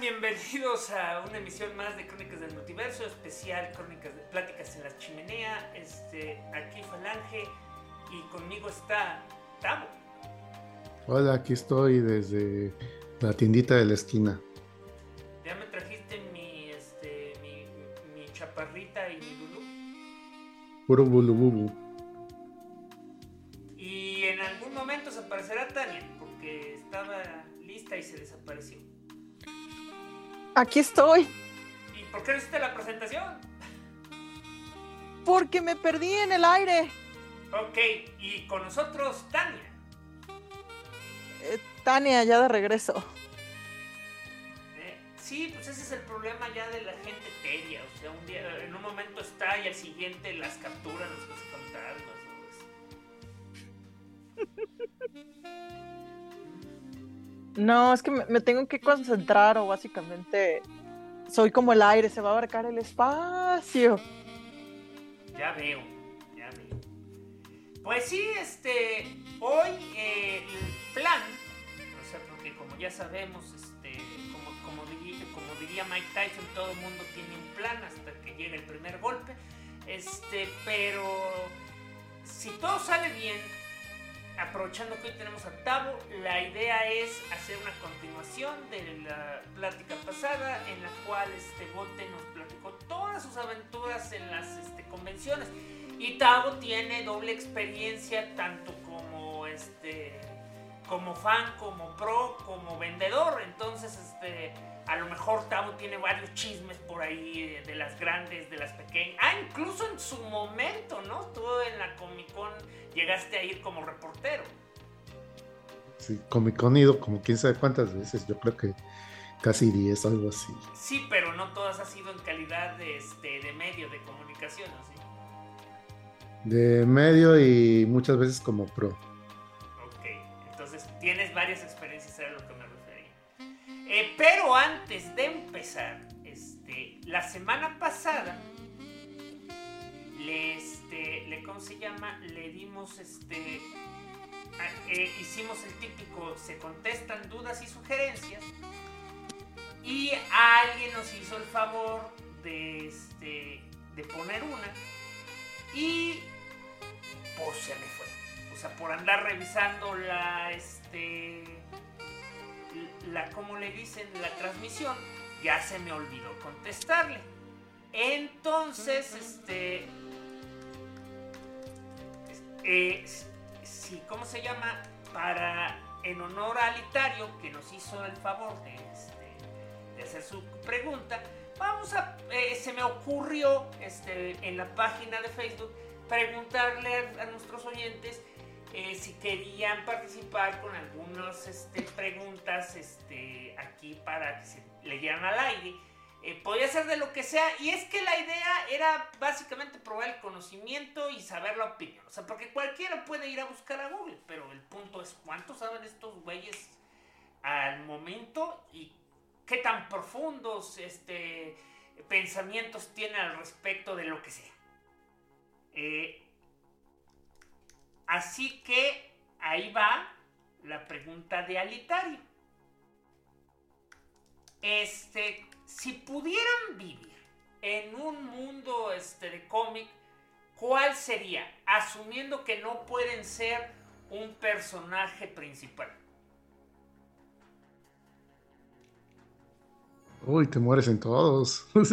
Sean bienvenidos a una emisión más de Crónicas del Multiverso, especial Crónicas de Pláticas en la Chimenea. Este, aquí Falange y conmigo está Tamo. Hola, aquí estoy desde la tiendita de la esquina. Ya me trajiste mi, este, mi, mi chaparrita y mi lulu. Puro bulububu. Aquí estoy. ¿Y por qué no hiciste la presentación? Porque me perdí en el aire. Ok, y con nosotros Tania. Eh, Tania, ya de regreso. Eh, sí, pues ese es el problema ya de la gente teria. O sea, un día, en un momento está y al siguiente las capturan los fantasmas. No, es que me, tengo que concentrar o básicamente soy como el aire, se va a abarcar el espacio. Ya veo, ya veo. Pues sí, este, hoy eh, el plan, o sea, porque como ya sabemos, este, como, como, diría, como diría Mike Tyson, todo el mundo tiene un plan hasta que llegue el primer golpe, este, pero si todo sale bien, aprovechando que hoy tenemos a Tavo, la idea es hacer una continuación de la plática pasada en la cual este Bote nos platicó todas sus aventuras en las este, convenciones. Y Tavo tiene doble experiencia tanto como este como fan, como pro, como vendedor. Entonces, este a lo mejor Tavo tiene varios chismes por ahí de, de las grandes, de las pequeñas. Ah, incluso en su momento, ¿no? Tú en la Comic Con llegaste a ir como reportero. Sí, Comic Con ido como quién sabe cuántas veces, yo creo que casi 10, algo así. Sí, pero no todas ha sido en calidad de, este, de medio de comunicación, ¿sí? De medio y muchas veces como pro. Ok, entonces tienes varias experiencias, era lo que me refería. Eh, pero antes de empezar, este, la semana pasada le, este, le, ¿cómo se llama? Le dimos este eh, hicimos el típico, se contestan dudas y sugerencias. Y alguien nos hizo el favor de, este, de poner una. Y pues se me fue. O sea, por andar revisando la, este, la, como le dicen, la transmisión, ya se me olvidó contestarle. Entonces, este, eh, ¿cómo se llama? Para, en honor a Alitario, que nos hizo el favor de, este, hacer su pregunta, vamos a, eh, se me ocurrió este, en la página de Facebook preguntarle a, nuestros oyentes eh, si querían participar con algunas este, preguntas este, aquí para que se leyeran al aire. Eh, podía ser de lo que sea, y es que la idea era básicamente probar el conocimiento y saber la opinión. O sea, porque cualquiera puede ir a buscar a Google, pero el punto es cuánto saben estos güeyes al momento y qué tan profundos este, pensamientos tienen al respecto de lo que sea. Eh, así que ahí va la pregunta de Alitario. Este, si pudieran vivir en un mundo este, de cómic, ¿cuál sería? Asumiendo que no pueden ser un personaje principal. Uy, te mueres en todos. o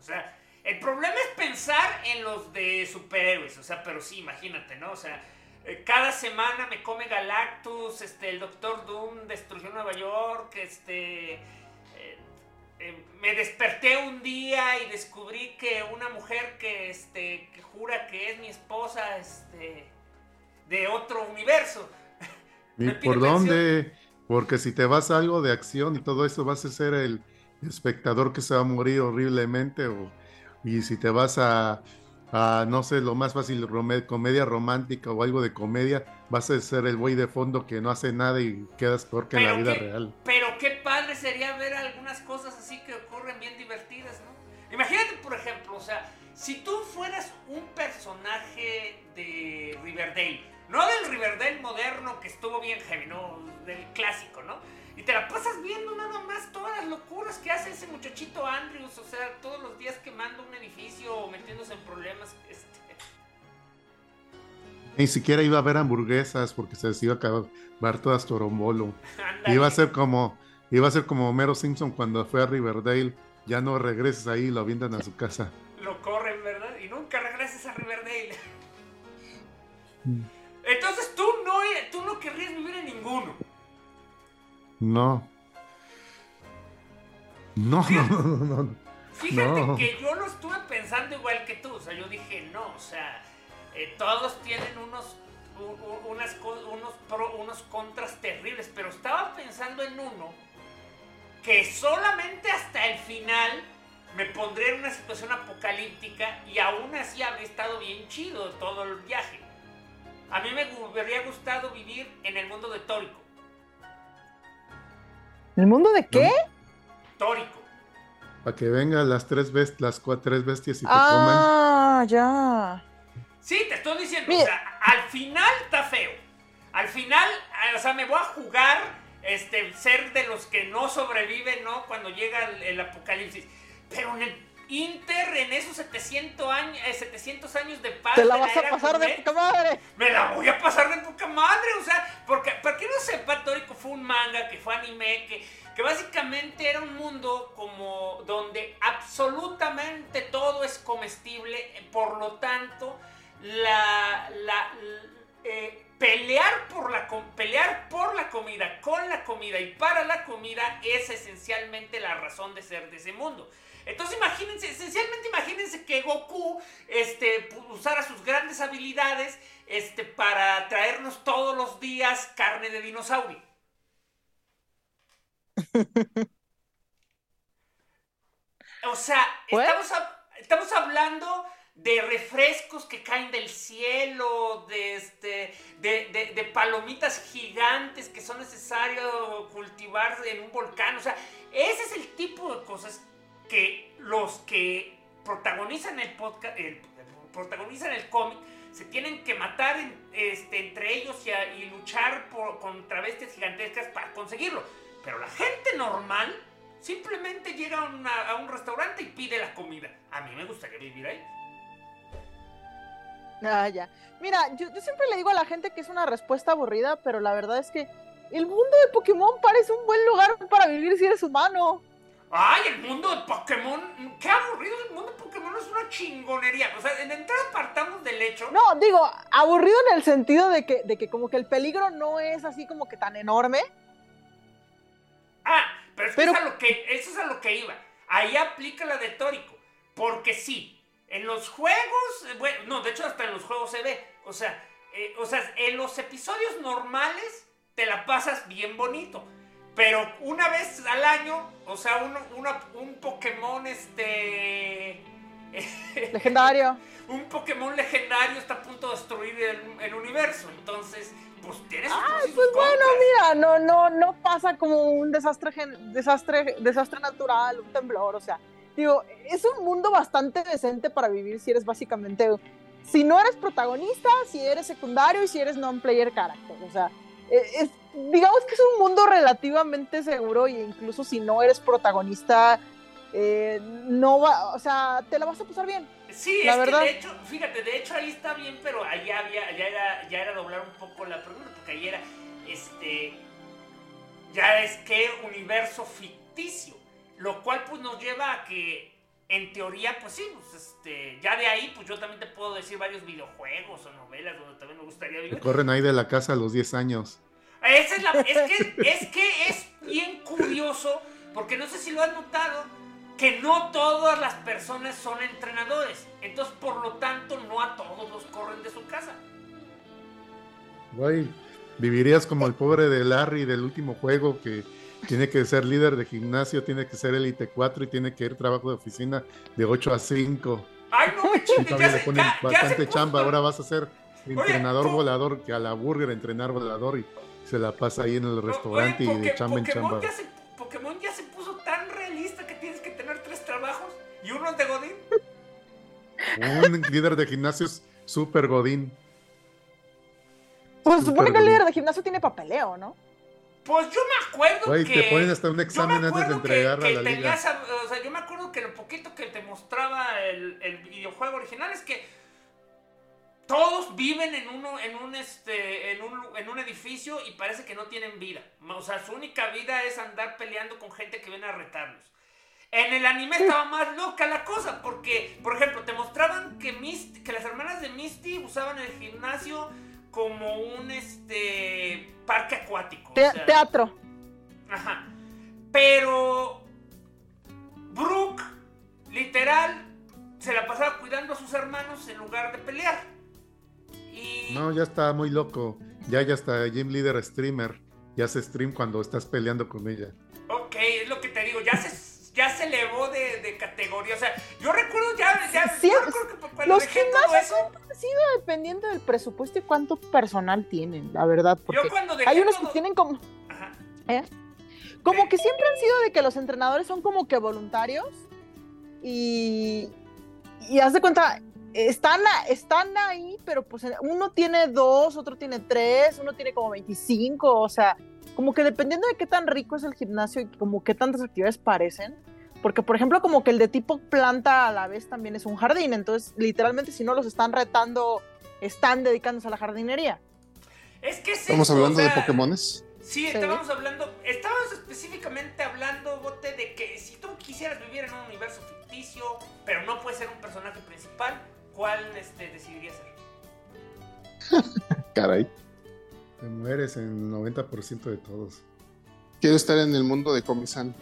sea, el problema es pensar en los de superhéroes, o sea, pero sí, imagínate, ¿no? O sea, cada semana me come Galactus, este, el Doctor Doom destruyó Nueva York, este... Eh, eh, me desperté un día y descubrí que una mujer que, este, que jura que es mi esposa, este, de otro universo. ¿Y por dónde? Porque si te vas a algo de acción y todo eso, vas a ser el espectador que se va a morir horriblemente. O, y si te vas a no sé, lo más fácil, comedia romántica o algo de comedia, vas a ser el güey de fondo que no hace nada y quedas peor que en la vida real. Pero qué padre sería ver algunas cosas así que ocurren bien divertidas, ¿no? Imagínate, por ejemplo, o sea, si tú fueras un personaje de Riverdale, no del Riverdale moderno que estuvo bien heavy, no, del clásico, ¿no? Y te la pasas viendo nada más todas las locuras que hace ese muchachito Andrews. O sea, todos los días quemando un edificio o metiéndose en problemas. Este. Ni siquiera iba a ver hamburguesas porque se les iba a acabar todas torombolo. iba a ser como iba a ser como Homero Simpson cuando fue a Riverdale. Ya no regreses ahí, lo avientan a su casa. Lo corren, ¿verdad? Y nunca regreses a Riverdale. Entonces tú no, tú no querrías vivir en ninguno. No. No, no, no, no. Fíjate que yo lo estuve pensando igual que tú. O sea, yo dije, no, o sea, eh, todos tienen unos, unas, unos, unos contras terribles, pero estaba pensando en uno que solamente hasta el final me pondría en una situación apocalíptica y aún así habría estado bien chido todo el viaje. A mí me habría gustado vivir en el mundo de Tórico. ¿El mundo de qué? Tórico. Para que vengan las tres, best las cuatro, tres bestias y te ah, ya. Sí, te estoy diciendo, o sea, al final está feo. Al final, o sea, me voy a jugar este, ser de los que no sobreviven, ¿no? Cuando llega el, apocalipsis. Pero en el Inter, en esos 700 años, 700 años de paz. Te la vas a pasar de poca madre. Me la voy a pasar de poca madre, o sea, porque, para que no sepa, Tórico fue un manga, que fue anime, que, que básicamente era un mundo como donde absolutamente todo es comestible, por lo tanto, la, la, eh, pelear, por la, pelear por la comida, con la comida y para la comida es esencialmente la razón de ser de ese mundo. Entonces imagínense, esencialmente imagínense que Goku este, usara sus grandes habilidades este, para traernos todos los días carne de dinosaurio. O sea, estamos, estamos, hablando de refrescos que caen del cielo, de, este, de, de, palomitas gigantes que son necesarios cultivar en un volcán. O sea, ese es el tipo de cosas que los que protagonizan el podcast, protagonizan el cómic, se tienen que matar este, entre ellos y, luchar por, contra bestias gigantescas para conseguirlo. Pero la gente normal simplemente llega a, un restaurante y pide la comida. A mí me gustaría vivir ahí. Ah, ya. Mira, yo, yo siempre le digo a la gente que es una respuesta aburrida, pero la verdad es que el mundo de Pokémon parece un buen lugar para vivir si eres humano. Ay, el mundo de Pokémon, qué aburrido el mundo de Pokémon es una chingonería. O sea, en entrada partamos del hecho. No, digo, aburrido en el sentido de que, de que como que el peligro no es así como que tan enorme. Ah, pero, es que Eso, es a lo que, eso es a lo que iba. Ahí aplica la de Tórico. Porque sí, en los juegos, eh, bueno, no, de hecho hasta en los juegos se ve. O sea, eh, o sea, en los episodios normales te la pasas bien bonito. Pero una vez al año, o sea, un, un Pokémon este. Legendario. un Pokémon legendario está a punto de destruir el, universo. Entonces, pues tienes Ah, pues bueno, mira, no, no, no pasa como un desastre, desastre, desastre natural, un temblor, o sea. Digo, es un mundo bastante decente para vivir si eres básicamente. Si no eres protagonista, si eres secundario y si eres non-player character. O sea, es, digamos que es un mundo relativamente seguro e incluso si no eres protagonista, eh, no va, o sea, te la vas a pasar bien. Sí, la es verdad. que de hecho, fíjate, de hecho ahí está bien, pero allá había, ya era, ya era doblar un poco la pregunta, porque ahí era, este, ya es que universo ficticio, lo cual pues nos lleva a que en teoría, pues sí, pues este, ya de ahí, pues yo también te puedo decir varios videojuegos o novelas donde también me gustaría vivir. corren ahí de la casa a los 10 años. Esa es, la, es, que, es que es bien curioso, porque no sé si lo has notado, que no todas las personas son entrenadores. Entonces, por lo tanto, no a todos los corren de su casa. Güey, vivirías como el pobre de Larry del último juego que tiene que ser líder de gimnasio, tiene que ser élite 4 y tiene que ir trabajo de oficina de 8 a 5. Ay, no, y todavía le ponen bastante chamba. Ahora vas a ser entrenador volador, que a la burger entrenar volador y se la pasa ahí en el restaurante y de chamba en chamba. Ya se, Pokémon ya se puso tan realista que tienes que tener tres trabajos y uno es de Godín. Un líder de gimnasio es súper Godín. Pues supone que el líder de gimnasio tiene papeleo, ¿no? Pues yo me acuerdo Oye, que. te ponen hasta un examen antes de entregar a la liga. o sea, yo me acuerdo que lo poquito que te mostraba el, el, videojuego original es que todos viven en uno, en un este, en un, en un edificio y parece que no tienen vida. O sea, su única vida es andar peleando con gente que viene a retarlos. En el anime estaba más loca la cosa, porque, por ejemplo, te mostraban que, Misty, que las hermanas de Misty usaban el gimnasio como un este parque acuático. teatro. Ajá. Pero Brooke, literal, se la pasaba cuidando a sus hermanos en lugar de pelear. No, ya está muy loco. Ya, ya está Gym Leader Streamer. Ya se stream cuando estás peleando con ella. Ok, es lo que te digo. Ya se ya se elevó de, categoría. O sea, yo recuerdo ya, ya sí, que los gimnasios han sido dependiendo del presupuesto y cuánto personal tienen, la verdad. Porque hay unos que tienen como. ¿eh? Como que siempre han sido de que los entrenadores son como que voluntarios y. Y haz de cuenta, están, están ahí, pero pues uno tiene dos, otro tiene tres, uno tiene como 25, o sea, como que dependiendo de qué tan rico es el gimnasio y como qué tantas actividades parecen, porque por ejemplo como que el de tipo planta a la vez también es un jardín, entonces literalmente si no los están retando, están dedicándose a la jardinería. Es que Estamos hablando de Pokémones. Sí, estábamos hablando, estábamos específicamente hablando, Bote, de que si tú quisieras vivir en un universo ficticio, pero no puedes ser un personaje principal, ¿cuál este, decidirías ser? Caray. Te mueres en 90% de todos. Quiero estar en el mundo de Comisan.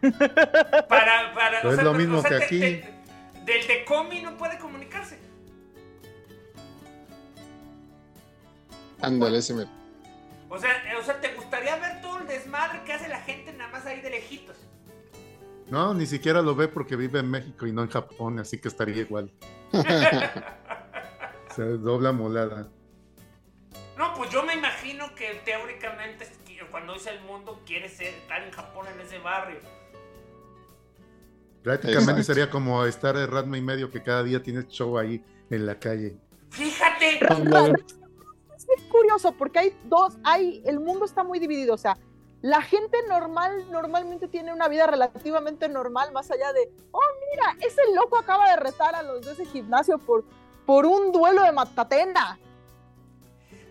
para, para, es lo mismo que aquí. del de Comi no puede comunicarse. Ándale, ese me... O sea, o sea, ¿te gustaría ver todo el desmadre que hace la gente nada más ahí de lejitos? No, ni siquiera lo ve porque vive en México y no en Japón, así que estaría igual. Se dobla molada. No, pues yo me imagino que teóricamente cuando dice el mundo quiere ser, estar en Japón en ese barrio. Prácticamente sería como estar de Ratma y medio que cada día tienes show ahí en la calle. Fíjate. Es curioso porque hay dos, hay, el mundo está muy dividido, o sea, la gente normal normalmente tiene una vida relativamente normal, más allá de, oh, mira, ese loco acaba de retar a los de ese gimnasio por, por un duelo de matatena.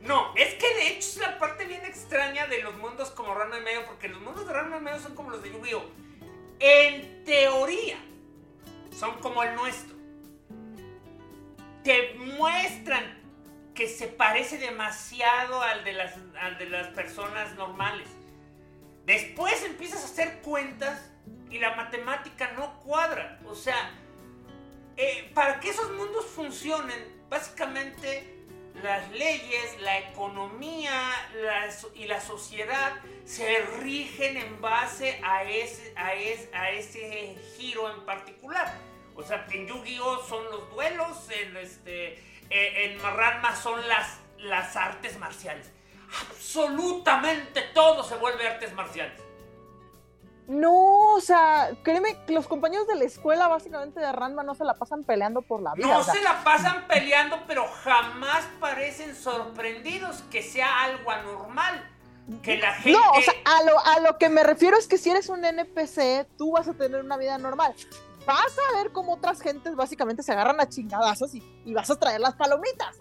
No, es que de hecho es la parte bien extraña de los mundos como Rano y Medio, porque los mundos de Rano y Medio son como los de Yu-Gi-Oh! En teoría, son como el nuestro. Te muestran que se parece demasiado al de las, al de las personas normales. Después empiezas a hacer cuentas y la matemática no cuadra. O sea, eh, para que esos mundos funcionen, básicamente las leyes, la economía y la sociedad se rigen en base a ese, giro en particular. O sea, en Yu-Gi-Oh son los duelos, en, este, eh, son las artes marciales. Absolutamente todo se vuelve artes marciales. No, o sea, créeme, los compañeros de la escuela básicamente de Ranma no se la pasan peleando por la vida. No se la pasan peleando, pero jamás parecen sorprendidos que sea algo anormal. Que la gente... No, o sea, a lo, a lo que me refiero es que si eres un NPC, tú vas a tener una vida normal. Vas a ver cómo otras gentes básicamente se agarran a chingadazos y, y vas a traer las palomitas.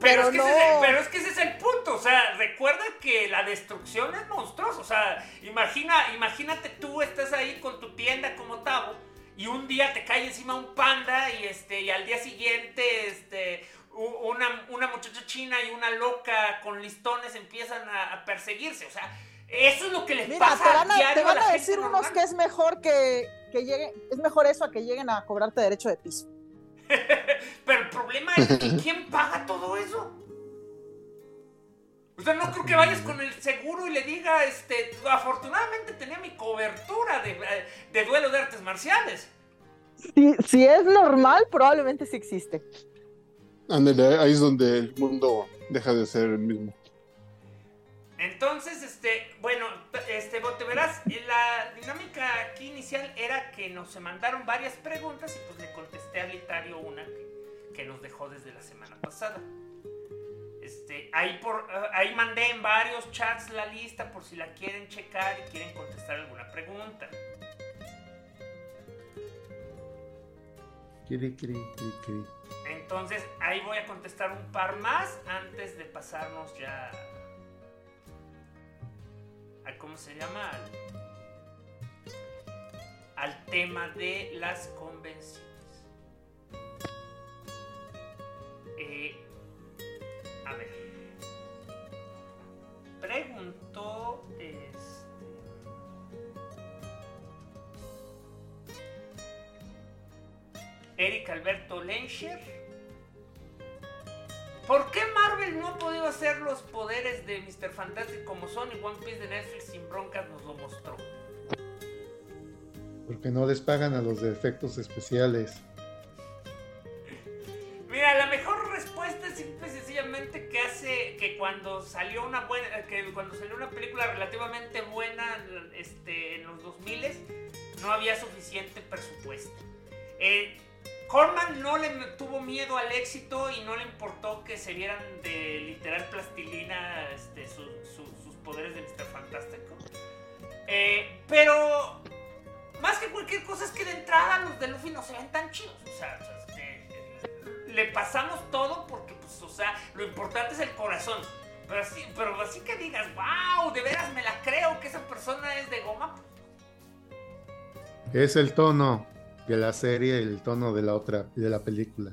Pero, es que ese, pero es que ese es el punto, o sea, recuerda que la destrucción es monstruosa, o sea, imagina, imagínate tú estás ahí con tu tienda como Tavo y un día te cae encima un panda y este y al día siguiente este una, una muchacha china y una loca con listones empiezan a, perseguirse, o sea, eso es lo que les pasa te van a, te van a, decir unos que es mejor que, que lleguen, es mejor eso a que lleguen a cobrarte derecho de piso. Pero el problema es que ¿quién paga todo eso? O sea, no creo que vayas con el seguro y le diga, este, afortunadamente tenía mi cobertura de, de duelo de artes marciales. Si, si, es normal, probablemente sí existe. Ándale, ahí es donde el mundo deja de ser el mismo. Entonces, este, bueno, este, te verás, la inicial era que nos mandaron varias preguntas y pues le contesté a Litario una que, nos dejó desde la semana pasada. Este, ahí, por, eh, ahí mandé en varios chats la lista por si la quieren checar y quieren contestar alguna pregunta. Entonces, ahí voy a contestar un par más antes de pasarnos ya ¿cómo se llama? Al, tema de las convenciones. Eh, a ver. Preguntó este. Eric Alberto Lenscher ¿Por qué Marvel no ha podido hacer los poderes de Mr. Fantastic como son y One Piece de Netflix sin broncas nos lo mostró? Porque no les pagan a los de efectos especiales. Mira, la mejor respuesta es simple y sencillamente que hace que cuando salió una buena, que cuando salió una película relativamente buena este, en los 2000 no había suficiente presupuesto. Eh, Corman no le tuvo miedo al éxito y no le importó que se vieran de literal plastilina este, sus poderes de Mr. Fantástico. Eh, pero más que cualquier cosa es que de entrada los de Luffy no se ven tan chidos. O sea, este, le pasamos todo porque, pues, o sea, lo importante es el corazón. Pero así, pero así que digas, wow, de veras me la creo que esa persona es de goma. Es el tono de la serie el tono de la otra, de la película.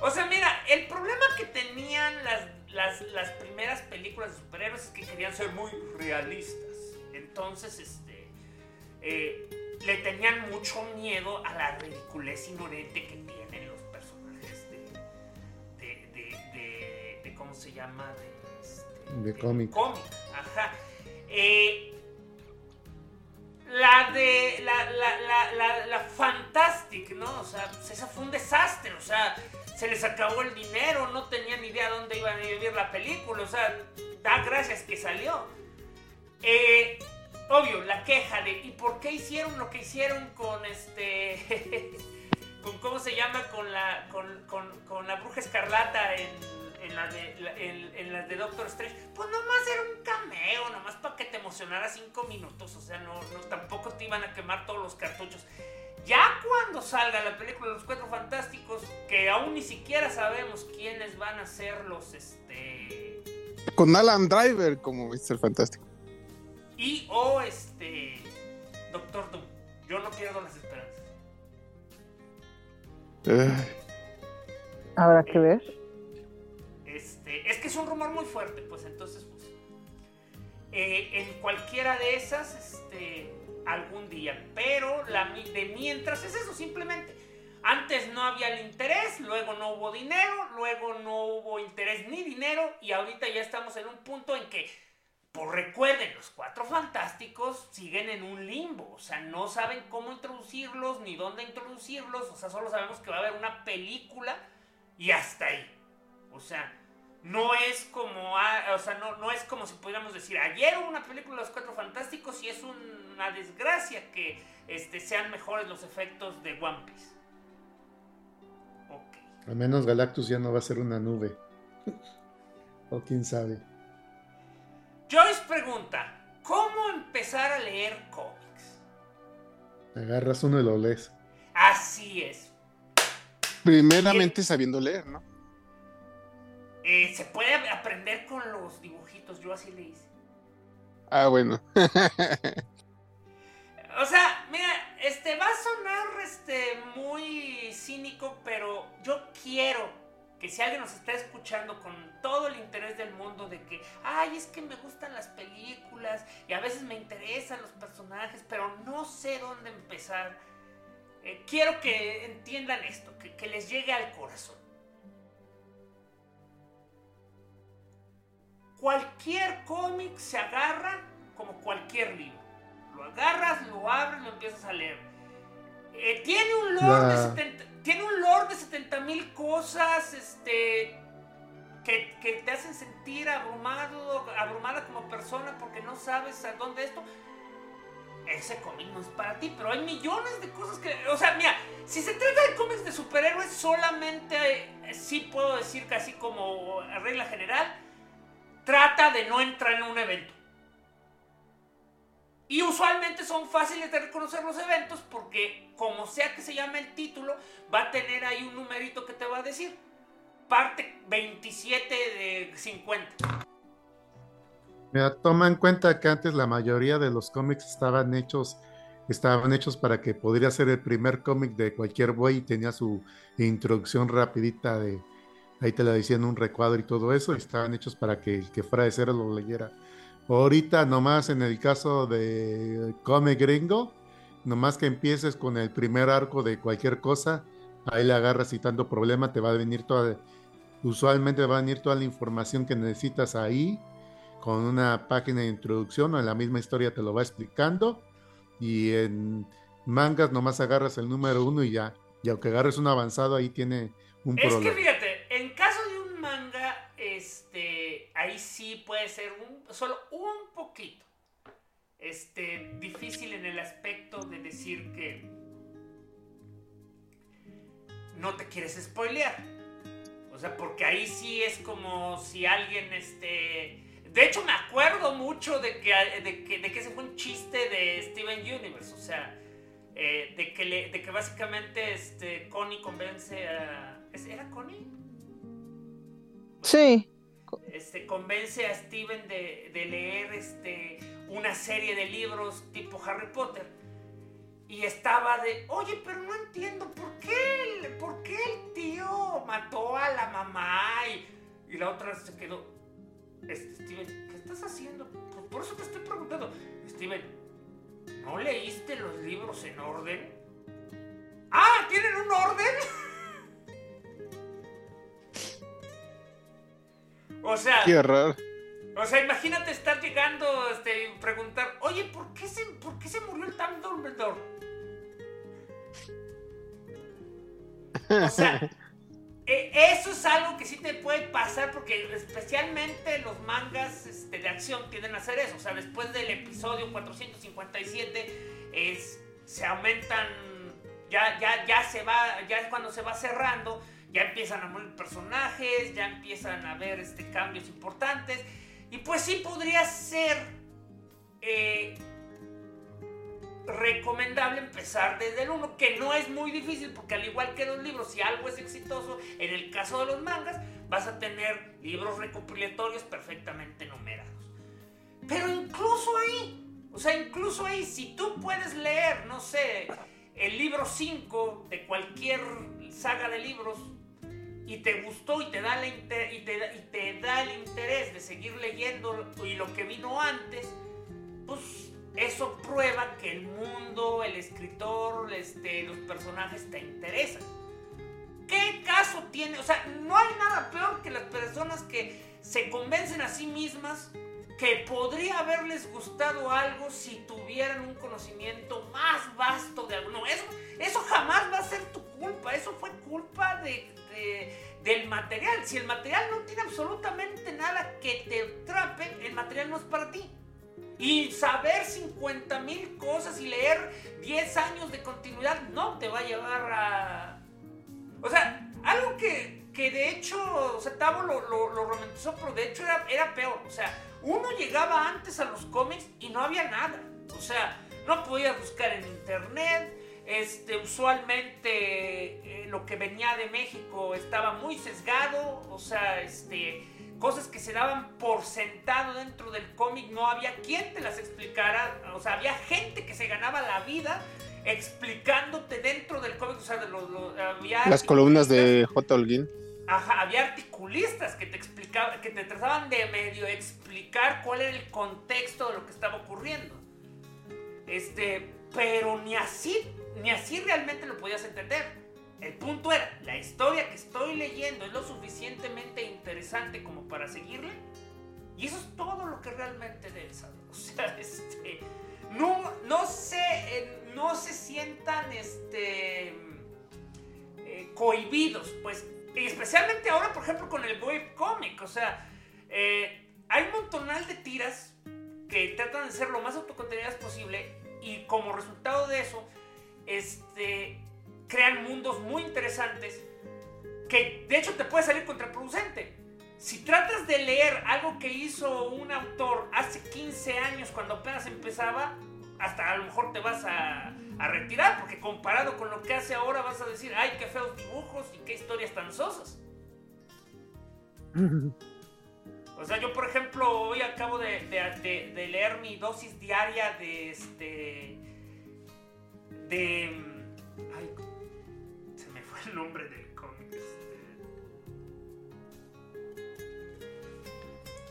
O sea, mira, el problema que tenían las, las, primeras películas de superhéroes es que querían ser muy realistas. Entonces, este, eh, le tenían mucho miedo a la ridiculez inherente que tienen los personajes de, de, de, ¿cómo se llama? De, este, de cómic. cómic. Ajá. Eh, la de. La, la, la, la, Fantastic, ¿no? O sea, pues esa fue un desastre. O sea, se les acabó el dinero, no tenían idea dónde iban a vivir la película. O sea, da gracias que salió. Eh, obvio, la queja de ¿y por qué hicieron lo que hicieron con este. con cómo se llama, con la, con, con, la bruja escarlata en, la de Doctor Strange, pues nomás era un cameo, nomás para que te emocionara cinco minutos, o sea, no, no, tampoco te iban a quemar todos los cartuchos. Ya cuando salga la película de los Cuatro Fantásticos, que aún ni siquiera sabemos quiénes van a ser los, este... Con Alan Driver como Mr. Fantástico. Y o este... Doctor Doom. Yo no pierdo las esperanzas. Habrá que ver. Este, es que es un rumor muy fuerte, pues entonces, pues. Eh, en cualquiera de esas, este algún día. Pero la, de mientras es eso, simplemente. Antes no había el interés, luego no hubo dinero, luego no hubo interés ni dinero y ahorita ya estamos en un punto en que, pues recuerden, los cuatro fantásticos siguen en un limbo, o sea, no saben cómo introducirlos ni dónde introducirlos, o sea, solo sabemos que va a haber una película y hasta ahí. O sea, no es como, o sea, no, no es como si pudiéramos decir, ayer hubo una película de los Cuatro Fantásticos y es una desgracia que este, sean mejores los efectos de One Piece. Ok. Al menos Galactus ya no va a ser una nube. o quién sabe. Joyce pregunta, ¿cómo empezar a leer cómics? Agarras uno y lo lees. Así es. Primeramente sabiendo leer, ¿no? Eh, se puede aprender con los dibujitos, yo así le hice. Ah, bueno. o sea, mira, este va a sonar este muy cínico, pero yo quiero que si alguien nos está escuchando con todo el interés del mundo de que, ay, es que me gustan las películas y a veces me interesan los personajes, pero no sé dónde empezar. Eh, quiero que entiendan esto, que les llegue al corazón. cualquier cómic se agarra como cualquier libro. Lo agarras, lo abres, lo empiezas a leer. Eh, tiene un lore de 70, tiene un lore de 70 mil cosas, este, que, que, te hacen sentir abrumado, abrumada como persona porque no sabes a dónde esto. Ese cómic no es para ti, pero hay millones de cosas que, o sea, mira, si se trata de cómics de superhéroes, solamente eh, sí puedo decir casi como regla general, trata de no entrar en un evento. Y usualmente son fáciles de reconocer los eventos porque como sea que se llame el título, va a tener ahí un numerito que te va a decir. Parte 27 de 50. Mira, toma en cuenta que antes la mayoría de los cómics estaban hechos estaban hechos para que podría ser el primer cómic de cualquier güey y tenía su introducción rapidita de ahí te la decían un recuadro y todo eso, y estaban hechos para que el que fuera de cero lo leyera. Ahorita, nomás en el caso de Come Gringo, nomás que empieces con el primer arco de cualquier cosa, ahí le agarras y tanto problema, te va a venir toda, usualmente va a venir toda la información que necesitas ahí, con una página de introducción o en la misma historia te lo va explicando, y en mangas nomás agarras el número uno y ya, y aunque agarres un avanzado, ahí tiene un problema. Es que fíjate, en caso de un manga, este, ahí sí puede ser un, solo un poquito este, difícil en el aspecto de decir que no te quieres spoilear. O sea, porque ahí sí es como si alguien, este... De hecho, me acuerdo mucho de que, de que, de que ese fue un chiste de Steven Universe. O sea, eh, de, que de que básicamente este, Connie convence a... ¿Era Connie? Sí. Este, convence a Steven de, leer este, una serie de libros tipo Harry Potter. Y estaba de, oye, pero no entiendo, ¿por qué, por qué el tío mató a la mamá? Y, la otra se quedó, este, Steven, ¿qué estás haciendo? Por, por eso te estoy preguntando. Steven, ¿no leíste los libros en orden? Ah, ¿tienen un orden? O sea. Qué raro. O sea, imagínate estar llegando este, y preguntar, oye, ¿por qué se, ¿por qué se murió el Dumbledore? O sea, e, eso es algo que sí te puede pasar porque especialmente los mangas este, de acción tienden a hacer eso. O sea, después del episodio 457 es, se aumentan ya, ya, ya se va, ya es cuando se va cerrando, ya empiezan a morir personajes, ya empiezan a haber este, cambios importantes. Y pues sí podría ser eh, recomendable empezar desde el 1, que no es muy difícil porque al igual que los libros, si algo es exitoso, en el caso de los mangas, vas a tener libros recopilatorios perfectamente numerados. Pero incluso ahí, o sea, incluso ahí, si tú puedes leer, no sé, el libro 5 de cualquier saga de libros y te gustó y te da, y te, y te da el interés de seguir leyendo y lo que vino antes, pues eso prueba que el mundo, el escritor, este, los personajes te interesan. ¿Qué caso tiene? O sea, no hay nada peor que las personas que se convencen a sí mismas que podría haberles gustado algo si tuvieran un conocimiento más vasto de algo. No, eso, eso jamás va a ser tu culpa. Eso fue culpa de, del material. Si el material no tiene absolutamente nada que te trape, el material no es para ti. Y saber 50 mil cosas y leer 10 años de continuidad no te va a llevar a... O sea, algo que, que de hecho, o sea, Tavo lo, lo, lo romantizó, pero de hecho era, era peor. O sea, uno llegaba antes a los cómics y no había nada. O sea, no podías buscar en internet. Este, usualmente eh, lo que venía de México estaba muy sesgado. O sea, este, cosas que se daban por sentado dentro del cómic, no había quien te las explicara. O sea, había gente que se ganaba la vida explicándote dentro del cómic. O sea, de los, Las columnas de J. Holguín. Ajá, había articulistas que te explicaban, que te trataban de medio explicar cuál era el contexto de lo que estaba ocurriendo. Este, pero ni así, ni así realmente lo podías entender. El punto era, la historia que estoy leyendo es lo suficientemente interesante como para seguirle. Y eso es todo lo que realmente debes saber. O sea, este, no, no se, eh, no se sientan, este, eh, cohibidos, pues y especialmente ahora, por ejemplo, con el webcomic. O sea, eh, hay un montonal de tiras que tratan de ser lo más autocontenidas posible y como resultado de eso, este, crean mundos muy interesantes que de hecho te puede salir contraproducente. Si tratas de leer algo que hizo un autor hace 15 años cuando apenas empezaba, hasta a lo mejor te vas a, retirar, porque comparado con lo que hace ahora vas a decir, ay, qué feos dibujos y qué historias tan sosas. O sea, yo por ejemplo hoy acabo de, leer mi dosis diaria de este... De... Ay, se me fue el nombre del cómic. Este,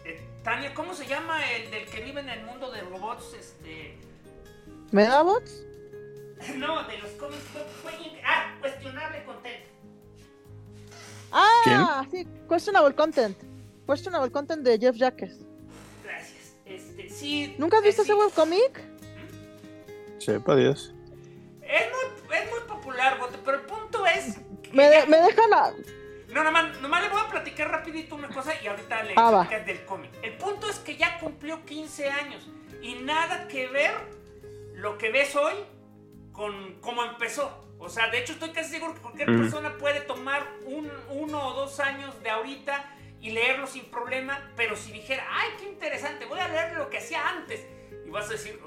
eh, Tania, ¿cómo se llama el del que vive en el mundo de robots? Este... ¿Medabots? No, de los cómics fue, Ah, cuestionable content. Ah, sí, questionable content. Questionable content de Jeff Jacques. Gracias. Este, sí. ¿Nunca has visto ese webcomic? Sí, para Dios. Es muy, es muy popular, pero el punto es. Me, me dejan a... No, nomás, nomás, le voy a platicar rapidito una cosa y ahorita le ah, del cómic. El punto es que ya cumplió 15 años y nada que ver lo que ves hoy con cómo empezó. O sea, de hecho estoy casi seguro que cualquier persona puede tomar un, uno o dos años de ahorita y leerlo sin problema, pero si dijera, ay, qué interesante, voy a leer lo que hacía antes, y vas a decir,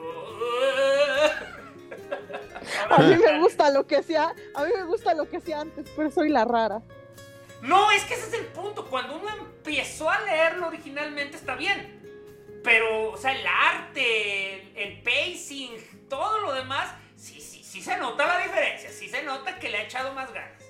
a mí me gusta lo que hacía, a mí me gusta lo que hacía antes, pero soy la rara. No, es que ese es el punto, cuando uno empezó a leerlo originalmente está bien, pero, o sea, el arte, el, pacing, todo lo demás, sí, sí, sí se nota la diferencia, sí se nota que le ha echado más ganas.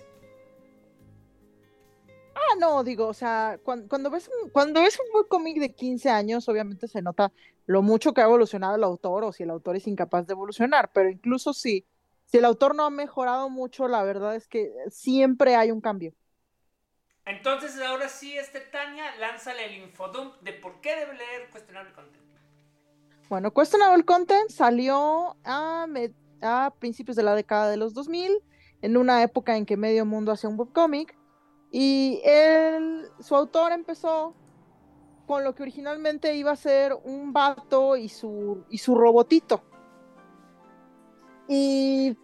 Ah, no, digo, o sea, cuando, ves un, cuando ves un cómic de 15 años, obviamente se nota lo mucho que ha evolucionado el autor o si el autor es incapaz de evolucionar, pero incluso si, si el autor no ha mejorado mucho, la verdad es que siempre hay un cambio. Entonces, ahora sí, este Tania, lánzale el infodump de por qué debe leer Questionable Content. Bueno, Questionable Content salió a, a principios de la década de los 2000, en una época en que medio mundo hacía un webcomic, y él, su autor empezó con lo que originalmente iba a ser un vato y su, y su robotito. Y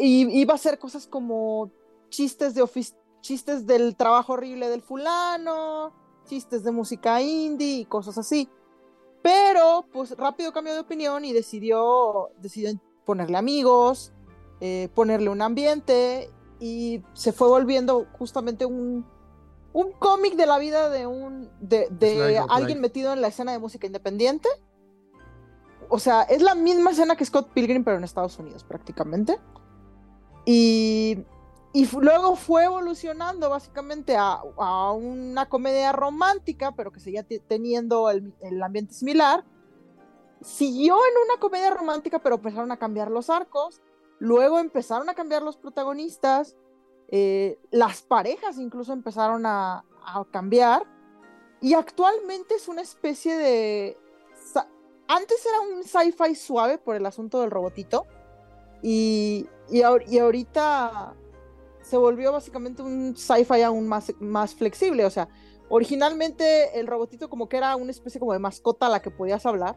y iba a hacer cosas como chistes de chistes del trabajo horrible del fulano, chistes de música indie y cosas así. Pero, pues rápido cambió de opinión y decidió, decidió ponerle amigos, eh, ponerle un ambiente y se fue volviendo justamente un, un cómic de la vida de un de, de alguien metido en la escena de música independiente. O sea, es la misma escena que Scott Pilgrim, pero en Estados Unidos prácticamente. Y, y luego fue evolucionando básicamente a, a, una comedia romántica, pero que seguía teniendo el, el ambiente similar. Siguió en una comedia romántica, pero empezaron a cambiar los arcos. Luego empezaron a cambiar los protagonistas eh, las parejas incluso empezaron a, cambiar y actualmente es una especie de... Antes era un sci-fi suave por el asunto del robotito y, y, ahorita se volvió básicamente un sci-fi aún más, más flexible. O sea, originalmente el robotito como que era una especie como de mascota a la que podías hablar.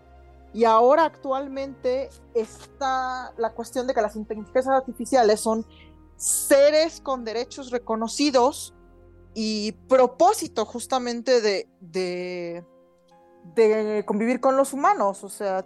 Y ahora actualmente está la cuestión de que las inteligencias artificiales son seres con derechos reconocidos y propósito justamente de, de, convivir con los humanos. O sea,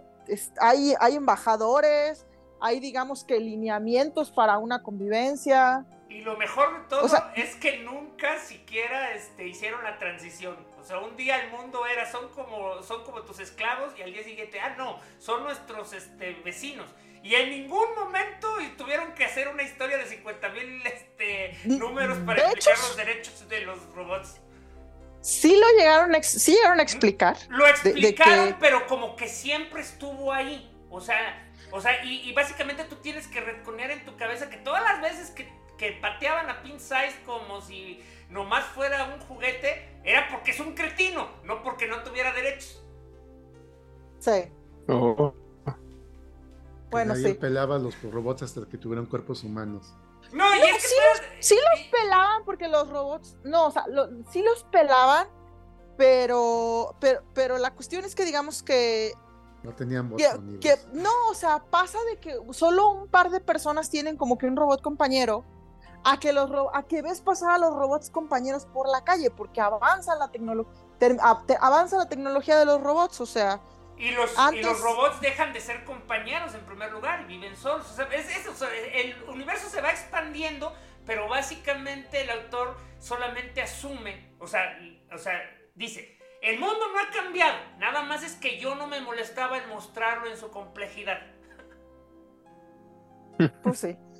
hay, hay embajadores, hay digamos que lineamientos para una convivencia. Y lo mejor de todo es que nunca siquiera este, hicieron la transición. O sea, un día el mundo era, son como, son como tus esclavos y al día siguiente, ah, no, son nuestros este, vecinos. Y en ningún momento tuvieron que hacer una historia de 50 mil este, números para explicar los derechos de los robots. Sí lo llegaron a, sí llegaron a explicar. Lo explicaron, pero como que siempre estuvo ahí. O sea, o sea y, básicamente tú tienes que reconocer en tu cabeza que todas las veces que, que pateaban a Pin Size como si nomás fuera un juguete, era porque es un cretino, no porque no tuviera derechos. Sí. Oh. Bueno, sí. pelaba los robots hasta que tuvieran cuerpos humanos. No, y es sí, los, sí, los, pelaban porque los robots, no, o sea, sí los pelaban, pero, pero, pero la cuestión es que digamos que no tenían voz que, no, o sea, pasa de que solo un par de personas tienen como que un robot compañero a que los a que ves pasar a los robots compañeros por la calle porque avanza la tecnología avanza la tecnología de los robots, o sea, y los, los robots dejan de ser compañeros en primer lugar y viven solos. O sea, es eso, el universo se va expandiendo, pero básicamente el autor solamente asume, o sea, o sea, dice, el mundo no ha cambiado, nada más es que yo no me molestaba en mostrarlo en su complejidad. Pues sí.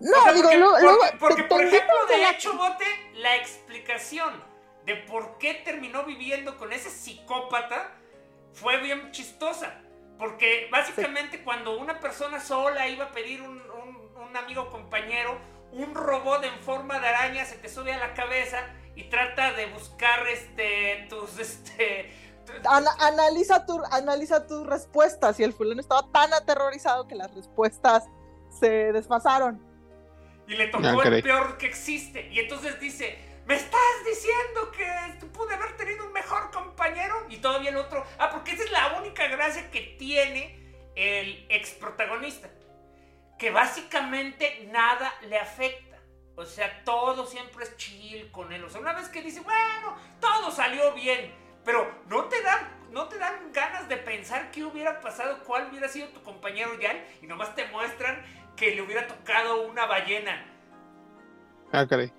No, digo, porque, porque, por ejemplo, de hecho, Bote, la explicación de por qué terminó viviendo con ese psicópata fue bien chistosa. Porque básicamente cuando una persona sola iba a pedir un, un, amigo compañero, un robot en forma de araña se te sube a la cabeza y trata de buscar este tus este analiza tu analiza tus respuestas y el fulano estaba tan aterrorizado que las respuestas se desfasaron. Y le tocó el peor que existe. Y entonces dice, ¿Me estás diciendo que pude haber tenido un mejor compañero? Y todavía el otro. Ah, porque esa es la única gracia que tiene el ex protagonista. Que básicamente nada le afecta. O sea, todo siempre es chill con él. O sea, una vez que dice, bueno, todo salió bien. Pero no te dan, no te dan ganas de pensar qué hubiera pasado, cuál hubiera sido tu compañero ya. Y nomás te muestran que le hubiera tocado una ballena. Ah, caray.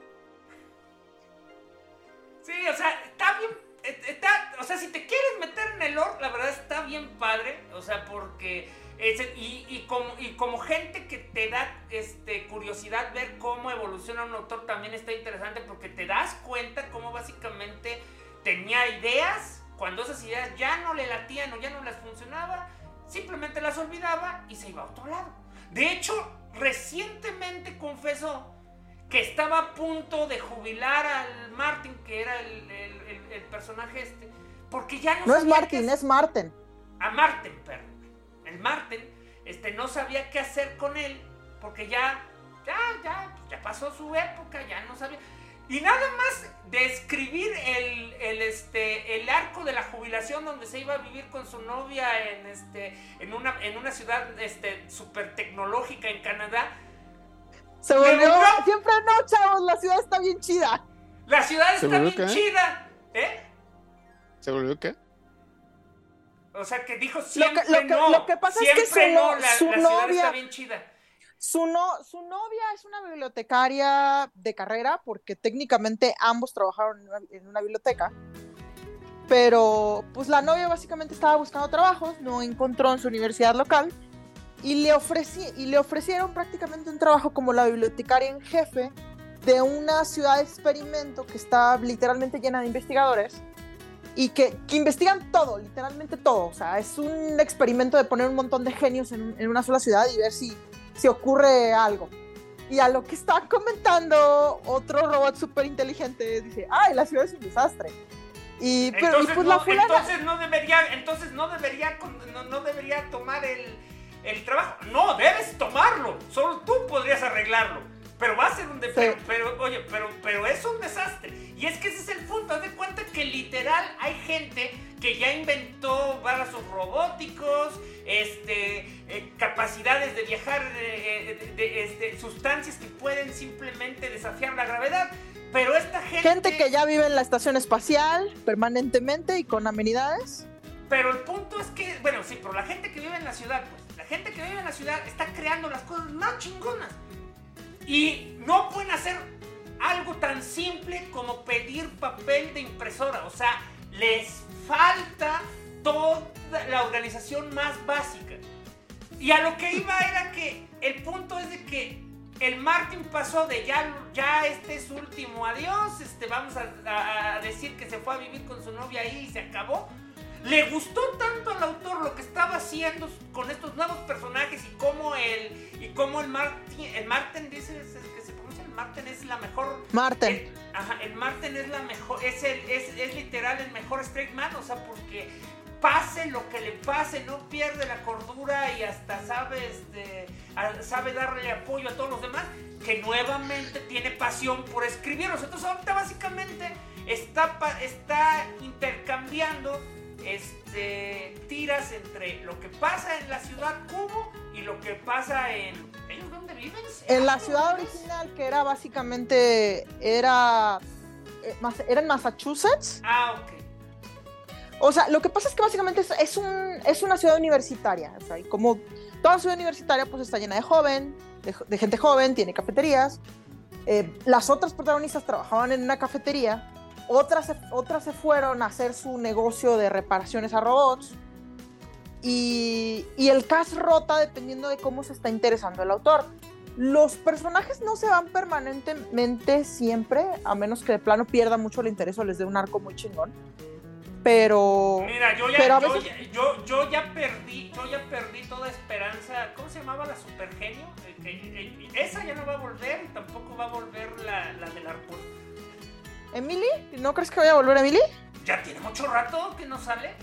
Sí, o sea, está bien. Eh, está, o sea, si te quieres meter en el lore, la verdad está bien padre. O sea, porque. y, y, como, y como gente que te da este, curiosidad ver cómo evoluciona un autor también está interesante porque te das cuenta cómo básicamente tenía ideas, cuando esas ideas ya no le latían o ya no les funcionaba, simplemente las olvidaba y se iba a otro lado. De hecho, recientemente confesó que estaba a punto de jubilar al Martin, que era el, el, personaje este, porque ya no, no es Martin, es Martin. A Martin, perdón. El Martin este, no sabía qué hacer con él, porque ya, ya, ya, ya pasó su época, ya no sabía. Y nada más describir el, el, este, el arco de la jubilación donde se iba a vivir con su novia en, este, en, una, en una ciudad este, súper tecnológica en Canadá. Se volvió, siempre no, chavos, la ciudad está bien chida. La ciudad está bien chida. ¿Eh? ¿Se volvió qué? O sea, que dijo siempre lo que, no. Lo que pasa es que su, no, la, su novia, está bien chida. Su, no, su novia es una bibliotecaria de carrera, porque técnicamente ambos trabajaron en una, biblioteca. Pero, pues la novia básicamente estaba buscando trabajos, no encontró en su universidad local y le, ofrecí, y le ofrecieron prácticamente un trabajo como la bibliotecaria en jefe de una ciudad de experimento que está literalmente llena de investigadores y que, que, investigan todo, literalmente todo. O sea, es un experimento de poner un montón de genios en, en una sola ciudad y ver si, si ocurre algo. Y a lo que está comentando otro robot súper inteligente, dice, ay, la ciudad es un desastre. Y, pero, entonces, pues, no, la entonces no debería, entonces no debería, no, no debería tomar el, el trabajo. No, debes tomarlo. Solo tú podrías arreglarlo. Pero va a ser un desastre. Pero, oye, pero, pero es un desastre. Y es que ese es el punto. Haz de cuenta que literal hay gente que ya inventó brazos robóticos, este, eh, capacidades de viajar, eh, de, este, sustancias que pueden simplemente desafiar la gravedad. Pero esta gente. Gente que ya vive en la estación espacial permanentemente y con amenidades. Pero el punto es que, bueno, sí, pero la gente que vive en la ciudad, pues, la gente que vive en la ciudad está creando las cosas más chingonas. Y no pueden hacer algo tan simple como pedir papel de impresora. O sea, les falta toda la organización más básica. Y a lo que iba era que el punto es de que el Martin pasó de ya, ya este es su último adiós, este, vamos a, a decir que se fue a vivir con su novia ahí y se acabó le gustó tanto al autor lo que estaba haciendo con estos nuevos personajes y cómo el y cómo el Martin el Martin dice que se pronuncia el Martin es la mejor. Martin. El, ajá, el Martin es la mejor es el es, es literal el mejor straight man o sea porque pase lo que le pase no pierde la cordura y hasta sabe este, sabe darle apoyo a todos los demás que nuevamente tiene pasión por escribirlos. Entonces ahorita básicamente está está intercambiando este, tiras entre lo que pasa en la ciudad Cubo y lo que pasa en... ¿Ellos dónde viven? En la ciudad original, que era básicamente... Era, eh, era en Massachusetts. Ah, ok. O sea, lo que pasa es que básicamente es, un, es una ciudad universitaria. O sea, y como toda ciudad universitaria, pues está llena de joven, de, gente joven, tiene cafeterías. Eh, las otras protagonistas trabajaban en una cafetería otras se, otras se fueron a hacer su negocio de reparaciones a robots. Y, y el cast rota dependiendo de cómo se está interesando el autor. Los personajes no se van permanentemente siempre, a menos que de plano pierda mucho el interés o les dé un arco muy chingón. Pero. Mira, yo ya, yo, yo, ya perdí, yo ya perdí toda esperanza. ¿Cómo se llamaba la supergenio? esa ya no va a volver, tampoco va a volver la, la del arco ¿Emily? ¿No crees que vaya a volver Emily? Ya tiene mucho rato que no sale.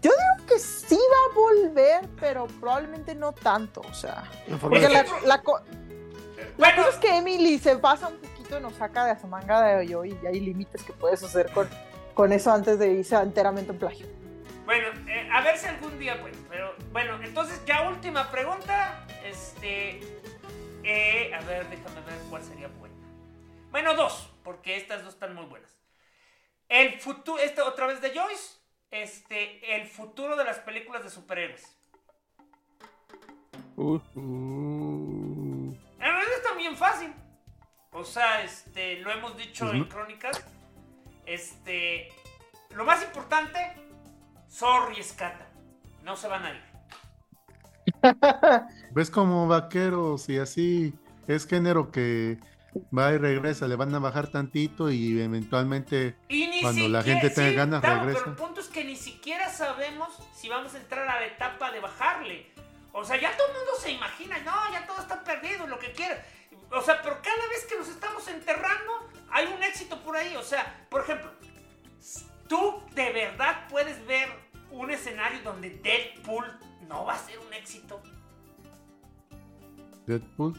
Yo digo que sí va a volver, pero probablemente no tanto, o sea. Porque la, la, cosa es que Emily se pasa un poquito y nos saca de su manga de hoyo y hay límites que puedes hacer con, con eso antes de irse enteramente en plagio. Bueno, eh, a ver si algún día pues, pero bueno, entonces ya última pregunta, este, eh, a ver, déjame ver cuál sería buena. Bueno, dos, porque estas dos están muy buenas. El futuro, esta otra vez de Joyce, este, el futuro de las películas de superhéroes. Uh, En realidad está bien fácil. O sea, este, lo hemos dicho en crónicas. Este, lo más importante, sorry, escata. No se van a ir. ¿Ves como vaqueros y así es género que va y regresa, le van a bajar tantito y eventualmente cuando la gente tenga ganas regresa. Pero el punto es que ni siquiera sabemos si vamos a entrar a la etapa de bajarle. O sea, ya todo el mundo se imagina, no, ya todo está perdido, lo que quiera. O sea, pero cada vez que nos estamos enterrando, hay un éxito por ahí. O sea, por ejemplo, tú de verdad puedes ver un escenario donde Deadpool no va a ser un éxito. Deadpool.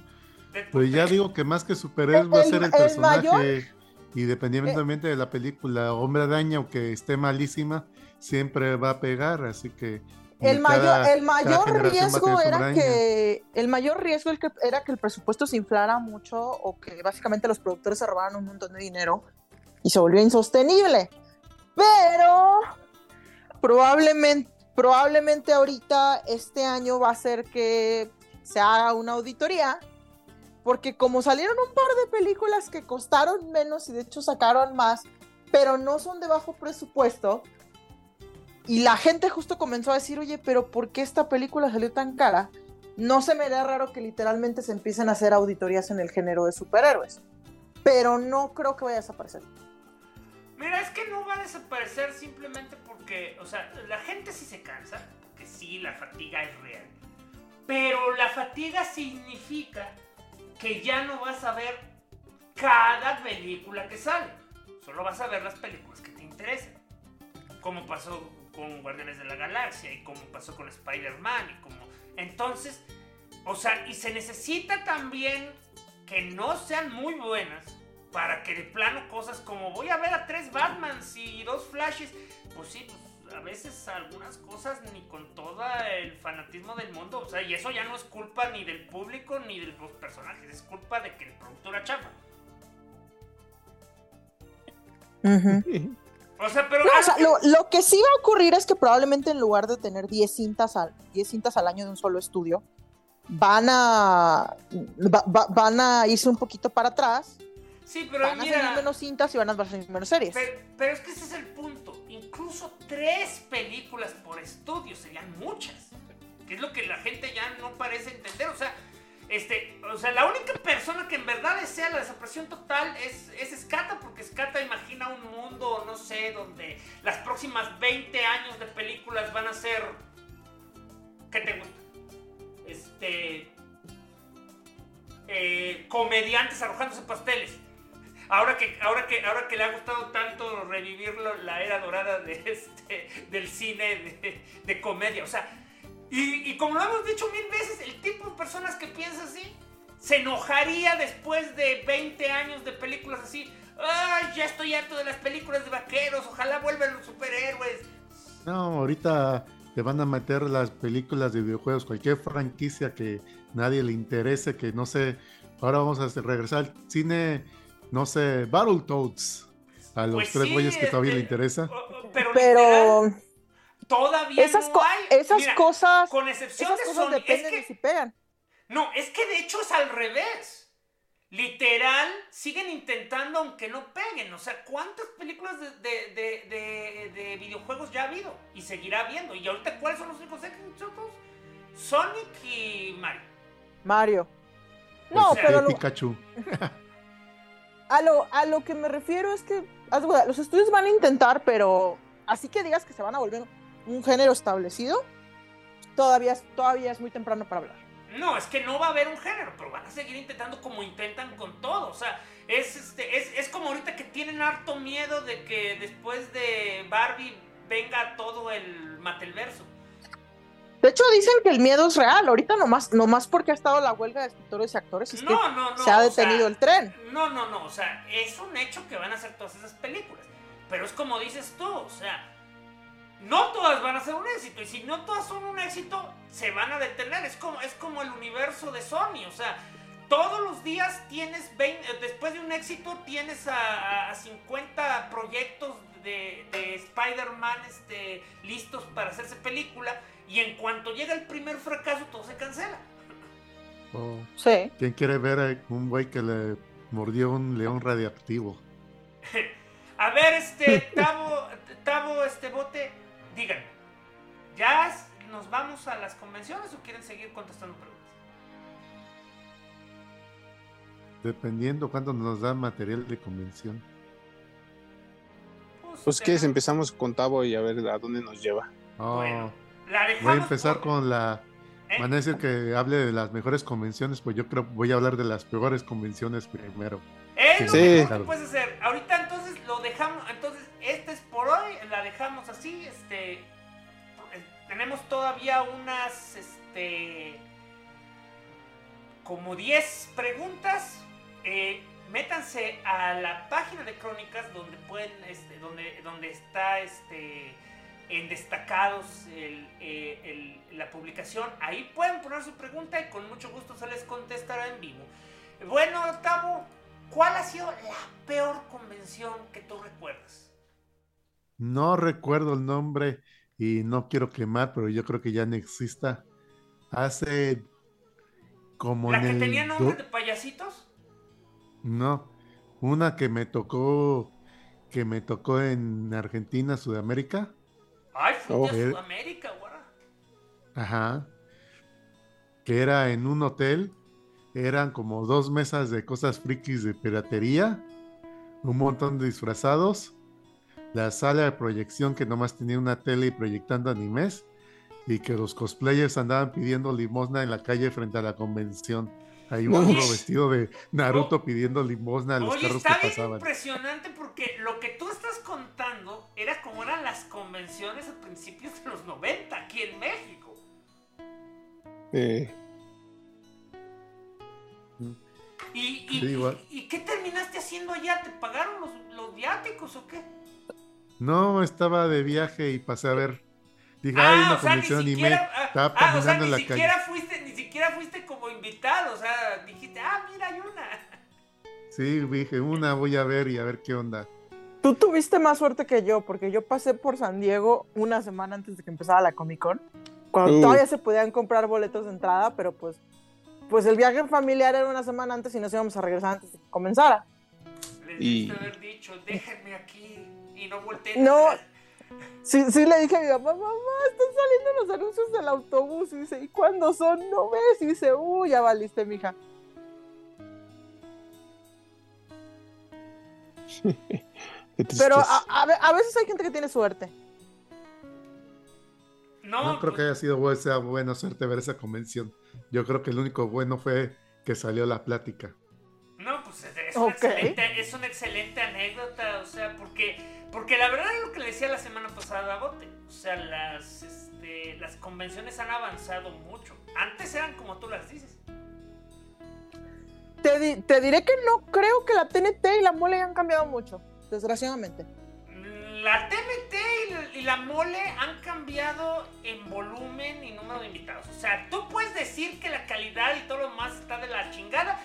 Pues ya digo que más que superhéroes va a ser el, personaje, independientemente de la película, Hombre Araña, aunque esté malísima, siempre va a pegar, así que el mayor, el mayor riesgo era que el mayor riesgo era que el presupuesto se inflara mucho o que básicamente los productores se robaran un montón de dinero y se volvió insostenible. Pero probablemente, probablemente ahorita este año va a ser que se haga una auditoría porque como salieron un par de películas que costaron menos y de hecho sacaron más, pero no son de bajo presupuesto, y la gente justo comenzó a decir, oye, pero ¿por qué esta película salió tan cara? No se me da raro que literalmente se empiecen a hacer auditorías en el género de superhéroes. Pero no creo que vaya a desaparecer. Mira, es que no va a desaparecer simplemente porque, o sea, la gente sí se cansa, porque sí, la fatiga es real. Pero la fatiga significa que ya no vas a ver cada película que sale. Solo vas a ver las películas que te interesen. Como pasó con Guardianes de la Galaxia y como pasó con Spider-Man y como... Entonces, o sea, y se necesita también que no sean muy buenas para que de plano cosas como voy a ver a tres Batmans y dos Flashes, pues sí, pues a veces algunas cosas ni con todo el fanatismo del mundo, o sea, y eso ya no es culpa ni del público ni de los personajes, es culpa de que el productor era chafa. O sea, pero. lo, que sí va a ocurrir es que probablemente en lugar de tener 10 cintas al, 10 cintas al año de un solo estudio, van a. van a irse un poquito para atrás. Sí, pero van a hacer menos cintas y van a hacer menos series. Pero, es que ese es el punto. Incluso tres películas por estudio serían muchas. Que es lo que la gente ya no parece entender. O sea, este, o sea, la única persona que en verdad desea la desaparición total es, es Scata, porque Scata imagina un mundo, no sé, donde las próximas 20 años de películas van a ser. ¿Qué te gusta? Este. Eh, comediantes arrojándose pasteles. Ahora que, ahora, que, ahora que le ha gustado tanto revivir la era dorada de este, del cine de, comedia. O sea, y, como lo hemos dicho mil veces, el tipo de personas que piensa así se enojaría después de 20 años de películas así. ¡Ay, ya estoy harto de las películas de vaqueros! Ojalá vuelvan los superhéroes. No, ahorita te van a meter las películas de videojuegos, cualquier franquicia que nadie le interese, que no sé. Ahora vamos a regresar al cine, no sé, Battletoads. A los pues tres güeyes que todavía le interesa. pero todavía esas no hay. Esas cosas. Con excepción de Sony. Dependen de si pegan. No, es que de hecho es al revés. Literal, siguen intentando aunque no peguen. O sea, ¿cuántas películas de, de, de, videojuegos ya ha habido? Y seguirá habiendo. ¿Y ahorita cuáles son los únicos éxitos? Sonic y Mario. Mario. No, pero. Pikachu. a, lo, a lo que me refiero es que los estudios van a intentar, pero así que digas que se van a volver un género establecido, todavía, todavía es muy temprano para hablar. No, es que no va a haber un género, pero van a seguir intentando como intentan con todo. O sea, es, este, es, es como ahorita que tienen harto miedo de que después de Barbie venga todo el Matelverso. De hecho, dicen que el miedo es real. Ahorita nomás, nomás porque ha estado la huelga de escritores y actores es que se ha detenido el tren. No, no, no. O sea, es un hecho que van a hacer todas esas películas. Pero es como dices tú, o sea, no todas van a ser un éxito. Y si no todas son un éxito, se van a detener. Es como, es como el universo de Sony. O sea, todos los días tienes 20, después de un éxito, tienes a, 50 proyectos de, Spider-Man este, listos para hacerse película. Y en cuanto llega el primer fracaso, todo se cancela. Oh. Sí. ¿Quién quiere ver a un güey que le mordió un león radiactivo? a ver, este, Tavo, Tavo, este bote, digan, ¿ya nos vamos a las convenciones o quieren seguir contestando preguntas? Dependiendo cuándo nos dan material de convención. Pues, pues que empezamos con Tavo y a ver a dónde nos lleva. Oh, bueno, voy a empezar con la... ¿Eh? Van a decir que hable de las mejores convenciones, pues yo creo voy a hablar de las peores convenciones primero. Es sí, lo que puedes hacer. Ahorita entonces lo dejamos, entonces este es por hoy, la dejamos así, este eh, tenemos todavía unas este como 10 preguntas. Eh, métanse a la página de Crónicas donde pueden, este, donde, donde está este en destacados eh, la publicación. Ahí pueden poner su pregunta y con mucho gusto se les contestará en vivo. Bueno, Octavo, ¿cuál ha sido la peor convención que tú recuerdas? No recuerdo el nombre y no quiero quemar, pero yo creo que ya no exista. Hace como... ¿La que tenía nombre de payasitos? No, una que me tocó, que me tocó en Argentina, Sudamérica. Ay, oh. Sudamérica, guara. Ajá. Que era en un hotel, eran como dos mesas de cosas frikis de piratería, un montón de disfrazados, la sala de proyección que nomás tenía una tele y proyectando animes, y que los cosplayers andaban pidiendo limosna en la calle frente a la convención. Hay uno vestido de Naruto pidiendo limosna a los carros que pasaban. impresionante porque lo que tú estás contando era como eran las convenciones a principios de los 90 aquí en México. ¿Y, qué terminaste haciendo allá? ¿Te pagaron los, los viáticos o qué? No, estaba de viaje y pasé a ver Dije, ah, hay una convención y me estaba ah, o sea, en la siquiera Fuiste, ni siquiera fuiste como invitado, o sea, dijiste, ah, mira, hay una. Sí, dije, una voy a ver y a ver qué onda. Tú tuviste más suerte que yo, porque yo pasé por San Diego una semana antes de que empezara la Comic Con, cuando todavía se podían comprar boletos de entrada, pero pues, pues el viaje familiar era una semana antes y nos íbamos a regresar antes de que comenzara. Les y... haber dicho, déjenme aquí y no volteen. No, Sí, sí le dije a mi mamá, mamá, están saliendo los anuncios del autobús. Y dice, ¿y cuándo son? ¿No ves? Y dice, uy, ya valiste, mija. Pero a, a, veces hay gente que tiene suerte. No, creo que haya sido buena suerte ver esa convención. Yo creo que el único bueno fue que salió la plática. Pues es, una, excelente, es una excelente anécdota, o sea, porque porque la verdad es lo que le decía la semana pasada a Bote. O sea, las, este, las convenciones han avanzado mucho. Antes eran como tú las dices. Te, diré que no creo que la TNT y la mole hayan cambiado mucho, desgraciadamente. La TNT y la, mole han cambiado en volumen y número de invitados. O sea, tú puedes decir que la calidad y todo lo más está de la chingada,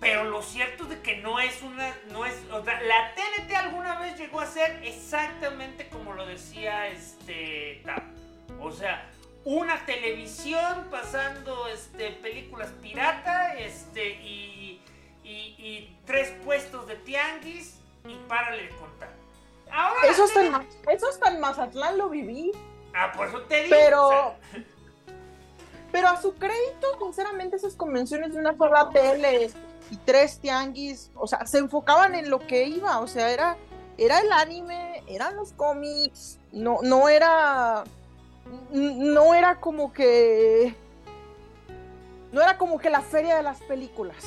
pero lo cierto es de que no es una, no es, o sea, la TNT alguna vez llegó a ser exactamente como lo decía este O sea, una televisión pasando este, películas pirata, este, y, y, tres puestos de tianguis y párale de contar. Ahora eso, está en, eso está en Mazatlán, lo viví. Ah, por eso te digo. Pero, pero a su crédito, sinceramente, esas convenciones de una sola tele y tres tianguis, o sea, se enfocaban en lo que iba, o sea, era, era el anime, eran los cómics, no, no era, no era como que, no era como que la feria de las películas.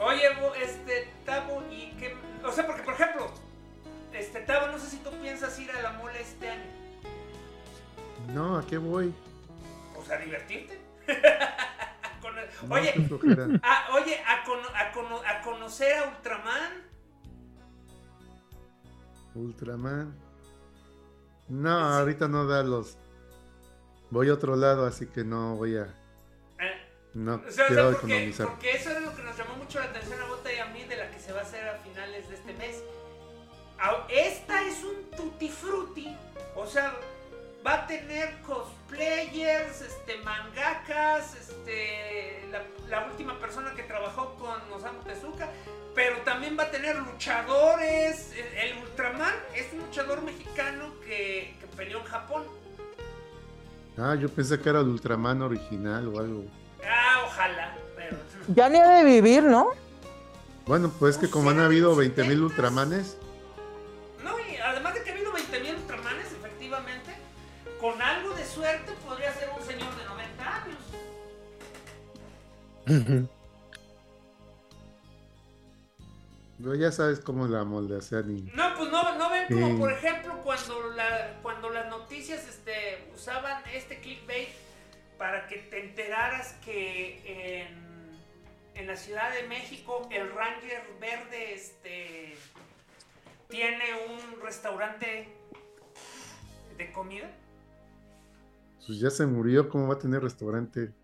Oye, este, Tabo, y que, o sea, porque por ejemplo, este, Tabo, no sé si tú piensas ir a la mole este año. No, ¿a qué voy? O sea, divertirte. oye, a, oye a, conocer a Ultraman. Ultraman. No, ahorita no da los. Voy a otro lado, así que no voy a. Eh, no quiero porque, economizar. Porque eso es lo que nos llamó mucho la atención a Bota y a mí de la que se va a hacer a finales de este mes. Esta es un tutti frutti. O sea, va a tener cosplayers, este, mangakas, este, la, última persona que trabajó con Osamu Tezuka, pero también va a tener luchadores. El, Ultraman es un luchador mexicano que, peleó en Japón. Ah, yo pensé que era el Ultraman original o algo. Ah, ojalá, Ya ni ha de vivir, ¿no? Bueno, pues que como han habido 20.000 Ultramanes. No, y además de que ha habido 20.000 Ultramanes, con algo de suerte podría ser un señor de 90 años. No, ya sabes cómo la moldeación y... No, pues no, no ven como por ejemplo cuando la, cuando las noticias este, usaban este clickbait para que te enteraras que en, en la Ciudad de México el Ranger Verde este, tiene un restaurante de comida? Pues ya se murió, ¿cómo va a tener restaurante?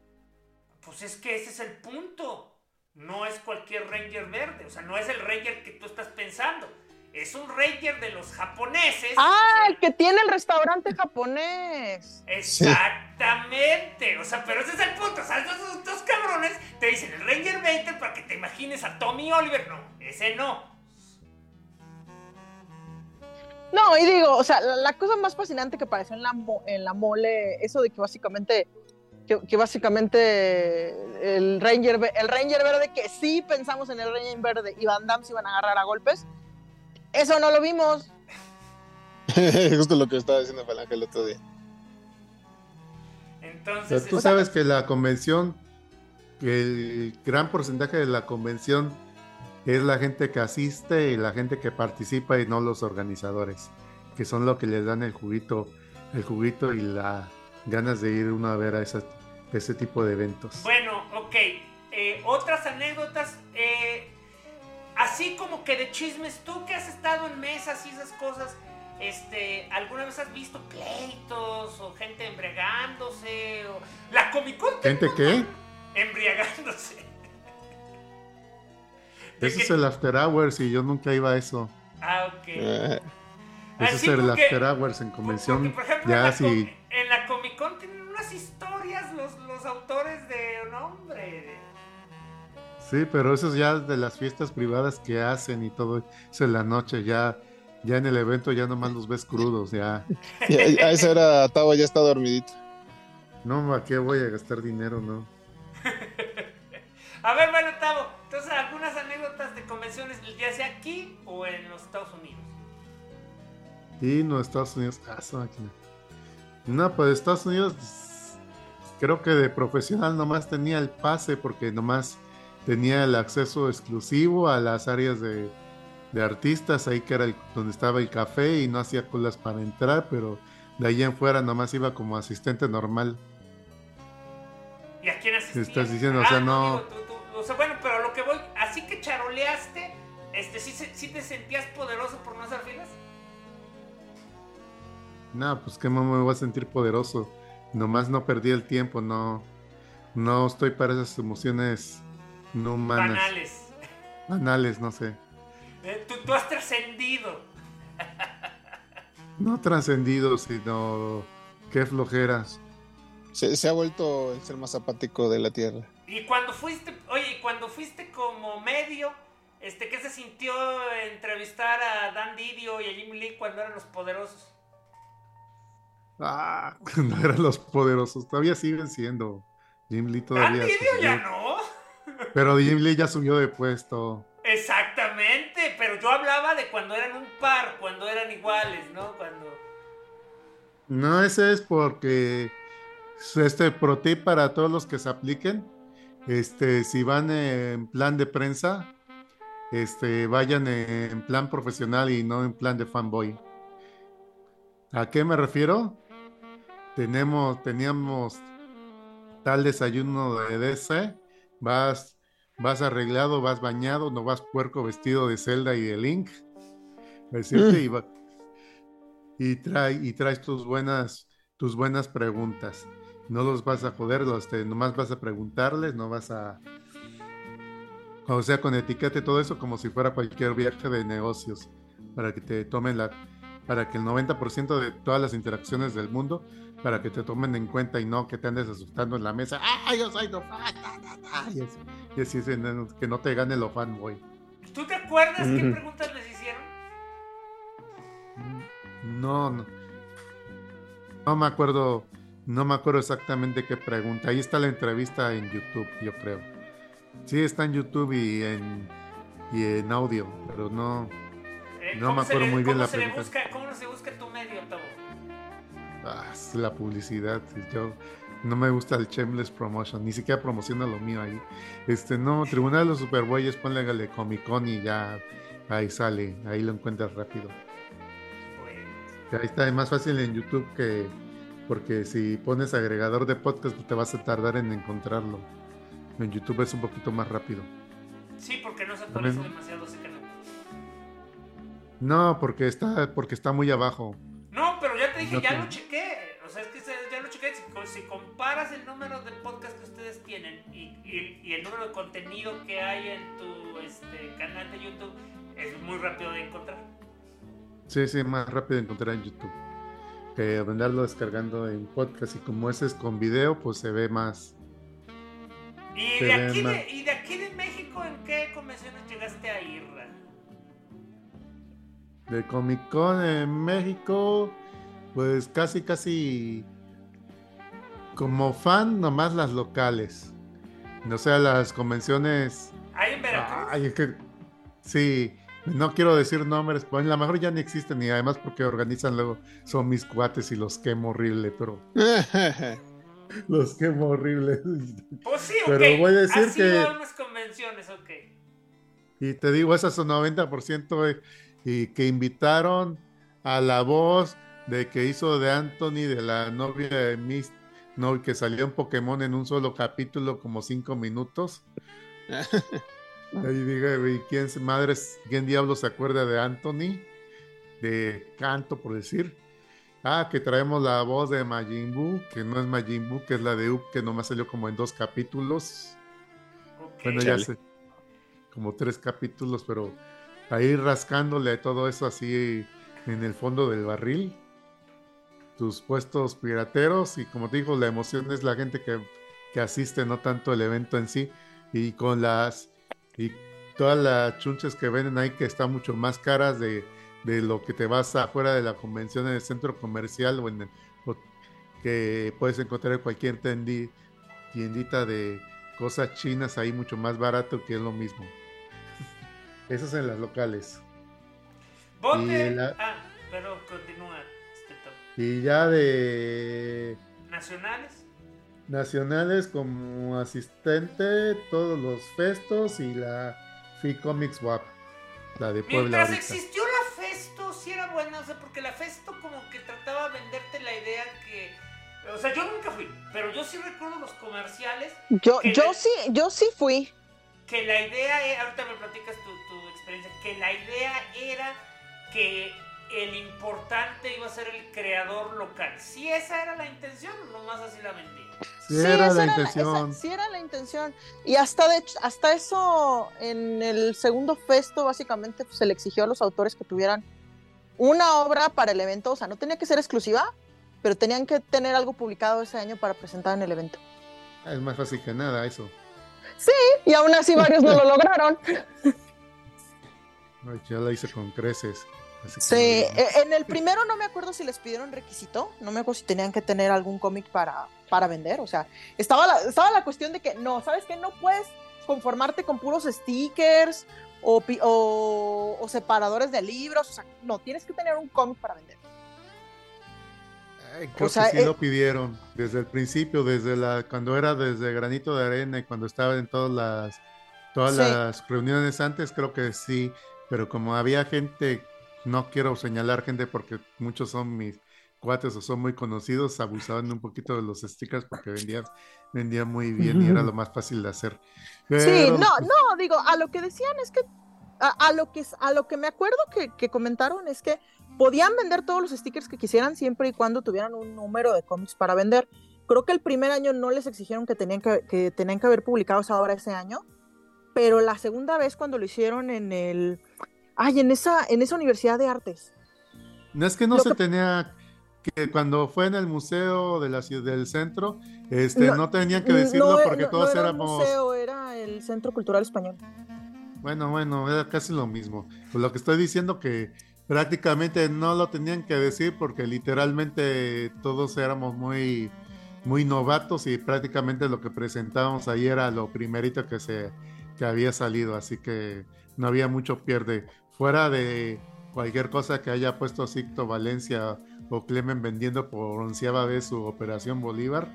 Pues es que ese es el punto. No es cualquier Ranger verde, o sea, no es el Ranger que tú estás pensando. Es un Ranger de los japoneses. Ah, el que tiene el restaurante japonés. Exactamente. O sea, pero ese es el punto. O sea, estos dos cabrones te dicen el Ranger 20 para que te imagines a Tommy Oliver. No, ese no. No, y digo, o sea, la, cosa más fascinante que pareció en la, en la mole, eso de que básicamente, que, básicamente el Ranger, el Ranger verde, que sí pensamos en el Ranger verde y Van Damme se iban a agarrar a golpes, eso no lo vimos. Justo lo que estaba diciendo Falange el otro día. Entonces, tú sabes que la convención, el gran porcentaje de la convención es la gente que asiste y la gente que participa y no los organizadores, que son los que les dan el juguito, el juguito y las ganas de ir uno a ver a ese tipo de eventos. Bueno, ok. Eh, otras anécdotas, eh, así como que de chismes, tú que has estado en mesas y esas cosas, este, ¿alguna vez has visto pleitos o gente embriagándose? O... La Comic Con. ¿Gente qué? Embriagándose. Ese es el After Hours y yo nunca iba a eso. Ah, ok. Eh. Ese es el After Hours en convención. por ejemplo, ya en, la en la Comic Con tienen unas historias los, los autores de nombre. Sí, pero eso es ya de las fiestas privadas que hacen y todo eso en la noche, ya, ya en el evento ya nomás los ves crudos, ya. a esa hora Tavo ya está dormidito. No, ¿a qué voy a gastar dinero, no? a ver, bueno, Tavo, entonces, algunas anécdotas de convenciones, ya sea aquí o en los Estados Unidos. Sí, los Estados Unidos. Ah, máquina. No, pues Estados Unidos creo que de profesional nomás tenía el pase porque nomás tenía el acceso exclusivo a las áreas de, artistas, ahí que era donde estaba el café y no hacía colas para entrar, pero de ahí en fuera nomás iba como asistente normal. ¿Y a quién asistía? Estás diciendo, o sea, ah, no o sea, bueno, pero lo que voy, así que charoleaste, este, ¿sí, te sentías poderoso por no hacer filas? No, pues que me voy a sentir poderoso. Nomás no perdí el tiempo, no, no estoy para esas emociones no humanas. Banales. Banales, no sé. Eh, tú, has trascendido. no trascendido, sino qué flojeras. Se, se, ha vuelto el ser más apático de la Tierra. Y cuando fuiste, oye, cuando fuiste como medio, este, ¿qué se sintió entrevistar a Dan Didio y a Jim Lee cuando eran los poderosos? Ah, no eran los poderosos, todavía siguen siendo. Jim Lee todavía. Dan Didio ya no. Pero Jim Lee ya subió de puesto. Exactamente, pero yo hablaba de cuando eran un par, cuando eran iguales, ¿no? Cuando. No, ese es porque este pro tip para todos los que se apliquen este, si van en plan de prensa, este, vayan en plan profesional y no en plan de fanboy. ¿A qué me refiero? Tenemos, teníamos tal desayuno de DC, vas, vas arreglado, vas bañado, no vas puerco vestido de Zelda y de Link, mm. y, y traes tus buenas, tus buenas preguntas no los vas a joder, los nomás vas a preguntarles, no vas a... O sea, con etiqueta y todo eso como si fuera cualquier viaje de negocios, para que te tomen la... para que el 90% de todas las interacciones del mundo, para que te tomen en cuenta y no que te andes asustando en la mesa, ¡ay, yo soy no fan! Y así, y así es, que no te gane lo fanboy. ¿Tú te acuerdas qué preguntas les hicieron? No, no. No me acuerdo no me acuerdo exactamente qué pregunta. Ahí está la entrevista en YouTube, yo creo. Sí, está en YouTube y en, y en audio, pero no, eh, no me acuerdo muy bien la pregunta. ¿Cómo se busca tu medio, Tavo? Ah, la publicidad. Yo no me gusta el shameless promotion, ni siquiera promociona lo mío ahí. Este, no, Tribunal de los Superbueyes, ponle Comic Con y ya ahí sale, ahí lo encuentras rápido. Ahí está, es más fácil en YouTube que porque si pones agregador de podcast pues te vas a tardar en encontrarlo. En YouTube es un poquito más rápido. Sí, porque no se actualiza demasiado ese canal. No, porque está, porque está muy abajo. No, pero ya te dije, ya lo chequé. O sea, es que ya lo chequé. Si, comparas el número de podcast que ustedes tienen y, y, el número de contenido que hay en tu este, canal de YouTube, es muy rápido de encontrar. Sí, sí, más rápido de encontrar en YouTube. Que venderlo descargando en podcast. Y como ese es con video, pues se ve más. ¿Y, de aquí, de, ¿y de aquí de México en qué convenciones llegaste a ir? De Comic Con en México, pues casi, casi como fan, nomás las locales. O sea, las convenciones. ¿Hay en Veracruz? Ay, es que, sí, no quiero decir nombres, pues a lo mejor ya ni existen y además porque organizan luego, son mis cuates y los quemo horrible, pero. los quemo horrible. Pues sí, Pero voy a decir que. convenciones, ok. Y te digo, esas son 90% y que invitaron a la voz de que hizo de Anthony, de la novia de Miss, no, que salió en Pokémon en un solo capítulo, como cinco minutos. Ahí dije, ¿quién madres, quién diablo se acuerda de Anthony? De canto, por decir. Ah, que traemos la voz de Majin Buu, que no es Majin Buu, que es la de Up, que nomás salió como en dos capítulos. Bueno, ya sé, como tres capítulos, pero ahí rascándole todo eso así en el fondo del barril. Tus puestos pirateros y como te digo, la emoción es la gente que, que asiste, no tanto el evento en sí. Y con las y todas las chunches que venden ahí que están mucho más caras de, de lo que te vas afuera de la convención en el centro comercial o en el, que puedes encontrar en cualquier tiendita de cosas chinas ahí mucho más barato que es lo mismo. Esas en las locales. Bote. Ah, pero continúa este. Y ya de. Nacionales. Nacionales como asistente, todos los festos y la Free Comics WAP. La de Puebla. Mientras existió la Festo, sí era buena, o sea, porque la Festo como que trataba de venderte la idea que. O sea, yo nunca fui, pero yo sí recuerdo los comerciales. Yo, yo sí, yo sí fui que la idea, e, ahorita me platicas tu, experiencia, que la idea era que el importante iba a ser el creador local. Si esa era la intención, nomás así la vendí. Sí, era la intención. sí era la intención. Y hasta de hasta eso, en el segundo festo, básicamente pues, se le exigió a los autores que tuvieran una obra para el evento. O sea, no tenía que ser exclusiva, pero tenían que tener algo publicado ese año para presentar en el evento. Es más fácil que nada eso. Sí, y aún así varios no lo lograron. ya la hice con creces. Sí, e, en el primero no me acuerdo si les pidieron requisito, no me acuerdo si tenían que tener algún cómic para, para vender, o sea, estaba la, estaba la cuestión de que no, ¿sabes qué? No puedes conformarte con puros stickers o, o, o separadores de libros, o sea, no, tienes que tener un cómic para vender. Creo que sí eh, lo pidieron desde el principio, desde la cuando era desde Granito de Arena y cuando estaba en todas las todas las reuniones antes, creo que sí, pero como había gente, no quiero señalar gente porque muchos son mis cuates o son muy conocidos, abusaban un poquito de los stickers porque vendían, vendían muy bien y era lo más fácil de hacer. sí, no, pues no, digo, a lo que decían es que a, lo que a lo que me acuerdo que, que comentaron es que podían vender todos los stickers que quisieran siempre y cuando tuvieran un número de cómics para vender. Creo que el primer año no les exigieron que tenían que, tenían que haber publicado esa obra ese año, pero la segunda vez cuando lo hicieron en el... Ay, en esa, en esa Universidad de Artes. No es que no se tenía que cuando fue en el museo de la del centro, este, no, tenían que decirlo porque todos era éramos. El museo era el Centro Cultural Español. Bueno, bueno, era casi lo mismo. Pues lo que estoy diciendo que prácticamente no lo tenían que decir porque literalmente todos éramos muy, muy novatos y prácticamente lo que presentábamos ahí era lo primerito que se que había salido, así que no había mucho pierde. Fuera de cualquier cosa que haya puesto Sicto Valencia o Clemen vendiendo por onceava vez su Operación Bolívar,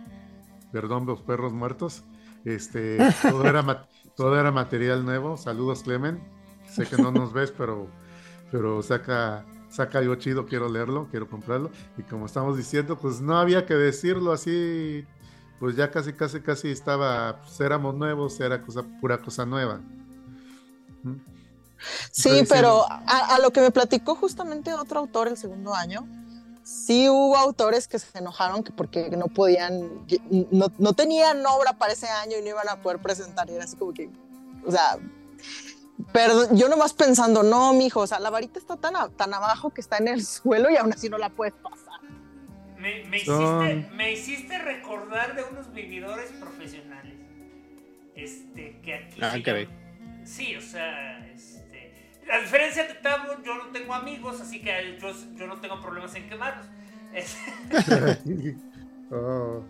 perdón, los perros muertos, este, todo era, todo era material nuevo. Saludos, Clemen. Sé que no nos ves, pero pero saca, saca algo chido, quiero leerlo, quiero comprarlo. Y como estamos diciendo, pues no había que decirlo así pues ya casi, casi, casi estaba, pues éramos nuevos, era cosa, pura cosa nueva. Sí, pero a, lo que me platicó justamente otro autor el segundo año, sí hubo autores que se enojaron que porque no podían, no, no, tenían obra para ese año y no iban a poder presentar. Y era así como que, o sea, pero yo nomás pensando, no, mijo, o sea, la varita está tan, tan abajo que está en el suelo y aún así no la puedes pasar. Me, me, hiciste, me hiciste recordar de unos vividores profesionales. Este, que aquí. Ah, Sí, o sea, a diferencia de Tabo, yo no tengo amigos, así que yo, yo no tengo problemas en quemarlos. Oh.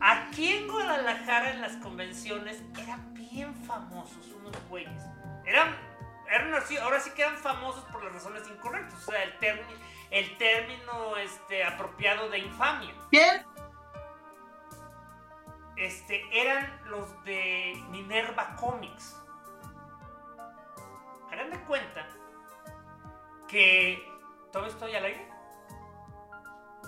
Aquí en Guadalajara, en las convenciones, eran bien famosos unos güeyes. Eran, eran así, ahora sí que eran famosos por las razones incorrectas. O sea, el, término, el término este, apropiado de infamia. Bien. Este, eran los de Minerva Comics hagan de cuenta que todo estoy al aire.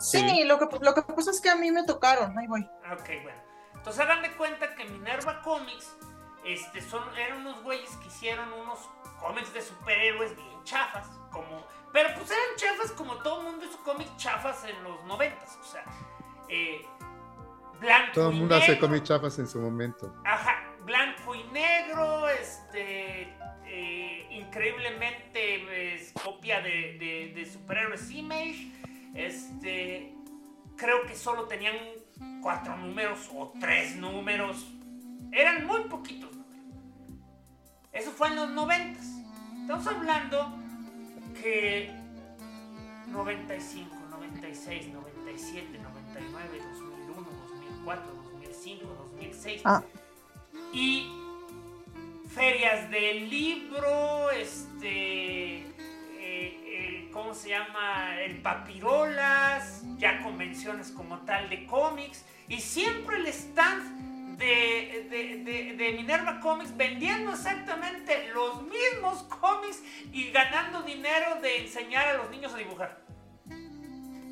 Sí, Lo, que, lo que pasa es que a mí me tocaron, ahí voy. Ok, bueno. Entonces hagan de cuenta que Minerva Comics este, son, eran unos güeyes que hicieron unos cómics de superhéroes bien chafas, como, pero pues eran chafas como todo el mundo hizo cómics chafas en los noventas, o sea, eh, blanco Todo el mundo hace cómics chafas en su momento. Ajá, blanco y negro, este, eh, increíblemente es copia de, de, Superhéroes Image. Este, creo que solo tenían cuatro números o tres números. Eran muy poquitos Eso fue en los noventas. Estamos hablando que 95, 96, 97, 99, 2001, 2004, 2005, 2006. Y ferias del libro, este, eh, eh, ¿cómo se llama? El papirolas, ya convenciones como tal de cómics, y siempre el stand de, Minerva Comics vendiendo exactamente los mismos cómics y ganando dinero de enseñar a los niños a dibujar.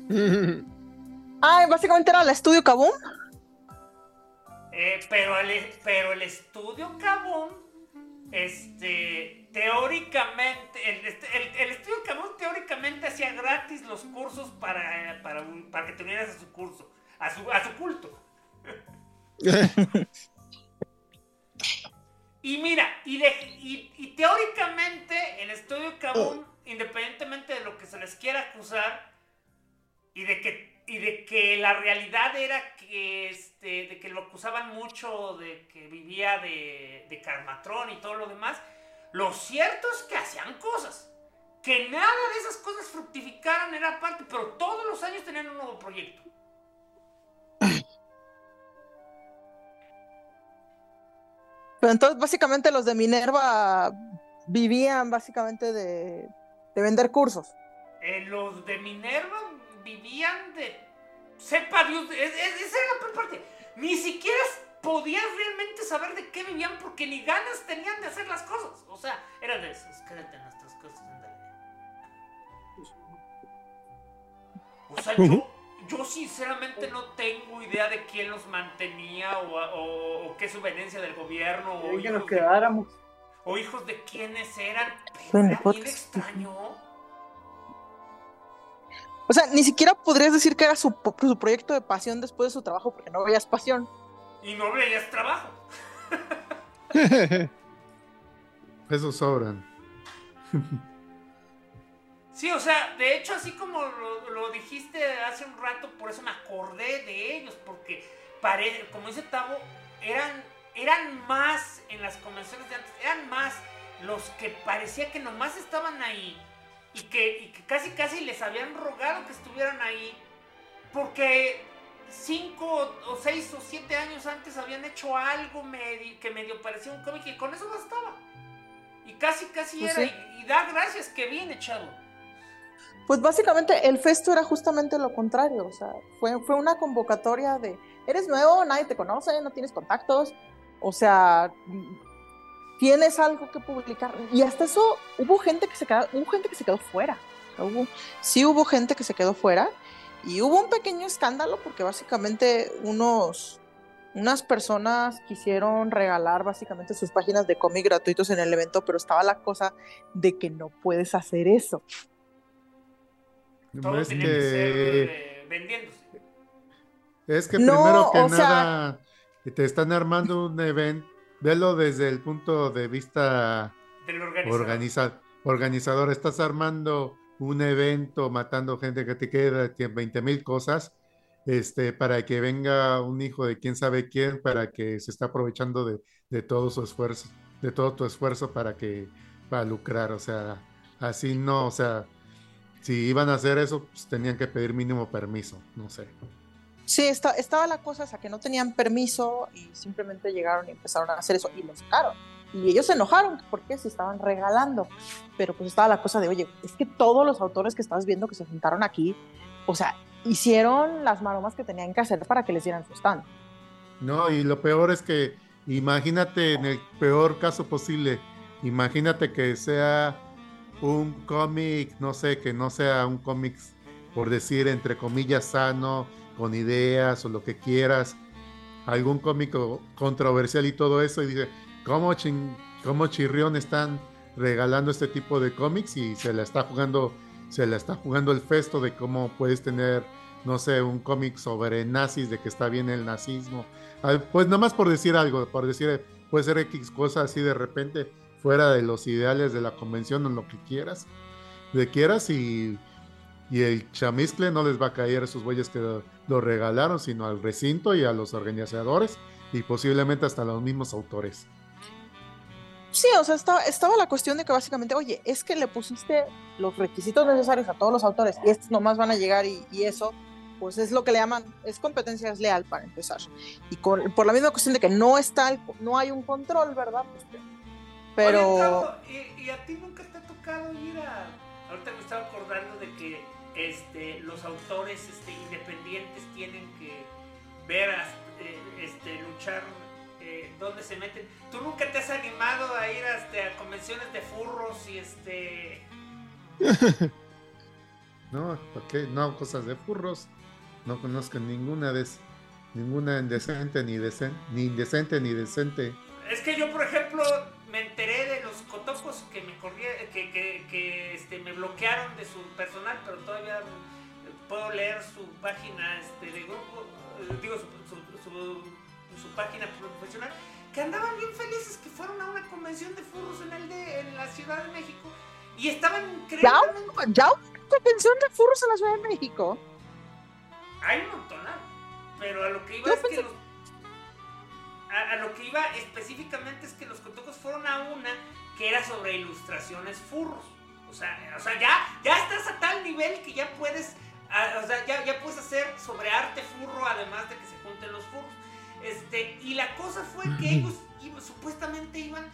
Ah, básicamente era el estudio Kaboom. Eh, pero, el, pero el estudio Kaboom este, teóricamente, el, el, estudio Camus teóricamente hacía gratis los cursos para, para, para que te unieras a su curso, a su, a su culto. y mira, y, y, teóricamente el estudio Camus, independientemente de lo que se les quiera acusar, y de que y de que la realidad era que este de que lo acusaban mucho de que vivía de, de Carmatrón y todo lo demás lo cierto es que hacían cosas. Que nada de esas cosas fructificaran era parte pero todos los años tenían un nuevo proyecto. Pero entonces básicamente los de Minerva vivían básicamente de, de vender cursos. Eh, los de Minerva vivían de. Sepa Dios, esa era la parte. Ni siquiera podías realmente saber de qué vivían porque ni ganas tenían de hacer las cosas. O sea, era de esos, quédate en nuestras cosas, O sea, yo, yo sinceramente no tengo idea de quién los mantenía o, o, qué subveniencia del gobierno. O que nos quedáramos. o hijos de quiénes eran. Pero era bien extraño. O sea, ni siquiera podrías decir que era su, su proyecto de pasión después de su trabajo porque no veías pasión. Y no veías trabajo. Eso sobran. Sí, o sea, de hecho, así como lo, dijiste hace un rato, por eso me acordé de ellos, porque como dice Tavo, eran, eran más en las convenciones de antes, eran más los que parecía que nomás estaban ahí y que, casi casi les habían rogado que estuvieran ahí porque cinco o seis o siete años antes habían hecho algo que medio parecía un cómic y con eso bastaba. Y casi casi pues era, y, da gracias que bien echado. Pues básicamente el festo era justamente lo contrario, o sea, fue, fue una convocatoria de, eres nuevo, nadie te conoce, no tienes contactos, o sea, tienes algo que publicar. Y hasta eso hubo gente que se quedó, hubo gente que se quedó fuera. Hubo, sí hubo gente que se quedó fuera y hubo un pequeño escándalo porque básicamente unos, unas personas quisieron regalar básicamente sus páginas de cómic gratuitos en el evento, pero estaba la cosa de que no puedes hacer eso. Todo es que, eh, vendiéndose. Es que primero que nada te están armando un evento, velo desde el punto de vista del organizador. organizador. Estás armando un evento matando gente que te queda 20 mil cosas este, para que venga un hijo de quién sabe quién, para que se está aprovechando de, todo su esfuerzo, de todo tu esfuerzo para que, para lucrar, o sea, así no, o sea, si iban a hacer eso, pues tenían que pedir mínimo permiso, no sé. Sí, estaba la cosa, o sea, que no tenían permiso y simplemente llegaron y empezaron a hacer eso y lo sacaron. Y ellos se enojaron porque se estaban regalando. Pero pues estaba la cosa de, oye, es que todos los autores que estás viendo que se juntaron aquí, o sea, hicieron las maromas que tenían que hacer para que les dieran su stand. No, y lo peor es que imagínate en el peor caso posible, imagínate que sea un cómic, no sé, que no sea un cómic, por decir, entre comillas, sano, con ideas o lo que quieras, algún cómico controversial y todo eso, y dice, ¿cómo, cómo chirrión están regalando este tipo de cómics? Y se la está jugando se la está jugando el festo de cómo puedes tener, no sé, un cómic sobre nazis, de que está bien el nazismo. Pues nomás por decir algo, por decir, puede ser X cosa así de repente, fuera de los ideales de la convención o lo que quieras, de quieras y, y el chamiscle no les va a caer a esos güeyes que lo, regalaron, sino al recinto y a los organizadores y posiblemente hasta los mismos autores. Sí, o sea, estaba, estaba la cuestión de que básicamente, oye, es que le pusiste los requisitos necesarios a todos los autores y estos nomás van a llegar y, eso, pues es lo que le llaman, es competencia leal para empezar. Y por la misma cuestión de que no está, no hay un control, ¿verdad? Pues, pero... ¿y, a ti nunca te ha tocado ir a... Ahorita me estaba acordando de este, los autores este, independientes tienen que ver, eh, este, luchar eh, dónde se meten. ¿Tú nunca te has animado a ir este, a convenciones de furros y este... no, porque no, cosas de furros. No conozco ninguna de ninguna indecente ni decente, ni indecente ni decente. Es que yo, por ejemplo, que me que, que, que este, me bloquearon de su personal, pero todavía puedo leer su página este, de grupo, eh, digo, su su página profesional, que andaban bien felices que fueron a una convención de furros en, el de, en la Ciudad de México y estaban increíbles. ¿Ya, una convención de furros en la Ciudad de México? Hay un montón, pero a lo que iba es que los, a, lo que iba específicamente es que los cotocos fueron a una que era sobre ilustraciones furros. O sea, o sea ya, ya estás a tal nivel que ya puedes, o sea, ya, ya puedes hacer sobre arte furro además de que se junten los furros. Este, y la cosa fue que ellos supuestamente iban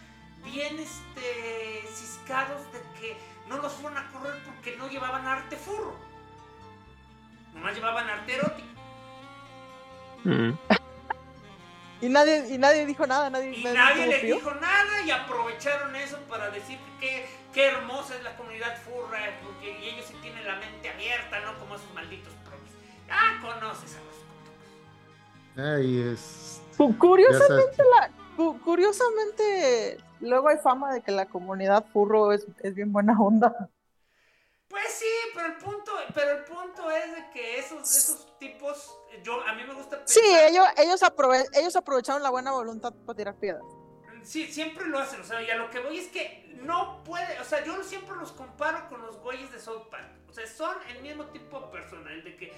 bien este, ciscados de que no los fueron a correr porque no llevaban arte furro. Nomás llevaban arte erótico. Y nadie, y nadie dijo nada, nadie, y nadie, les dijo nada y aprovecharon eso para decir que qué hermosa es la comunidad furra, porque ellos sí tienen la mente abierta, no como esos malditos probes. Ah, conoces a los Ay, es. Curiosamente, la, curiosamente, luego hay fama de que la comunidad furro es, es bien buena onda. Pues sí, pero el punto, pero el punto es de que esos, esos tipos, yo a mí me gusta Sí, ellos, ellos, ellos aprovecharon la buena voluntad para tirar piedras. Sí, siempre lo hacen, o sea, y a lo que voy es que no puede, o sea, yo siempre los comparo con los güeyes de South Park. O sea, son el mismo tipo de persona, el de que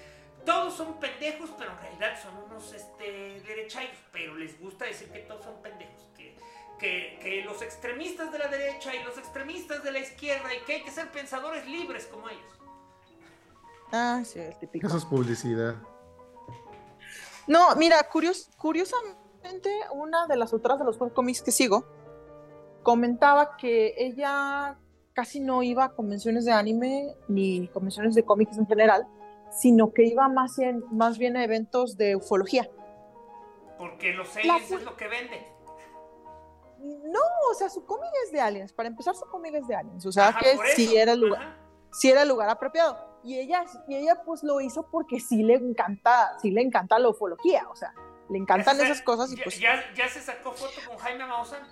todos son pendejos, pero en realidad son unos este, derechairos, pero les gusta decir que todos son pendejos, que, que, los extremistas de la derecha y los extremistas de la izquierda y que hay que ser pensadores libres como ellos. Ah, sí, el típico. Eso es publicidad. No, mira, curiosamente, una de las autoras de los cómics que sigo comentaba que ella casi no iba a convenciones de anime ni convenciones de cómics en general, sino que iba más, bien, más bien a eventos de ufología. Porque los aliens es lo que vende. No, o sea, su cómic es de aliens. Para empezar, su cómic es de aliens. O sea, que sí era, el lugar, sí era el lugar apropiado. Y ella, y ella pues lo hizo porque sí le encanta, sí le encanta la ufología. O sea, Le encantan esas cosas y pues. Ya, ya, se sacó foto con Jaime Maussan?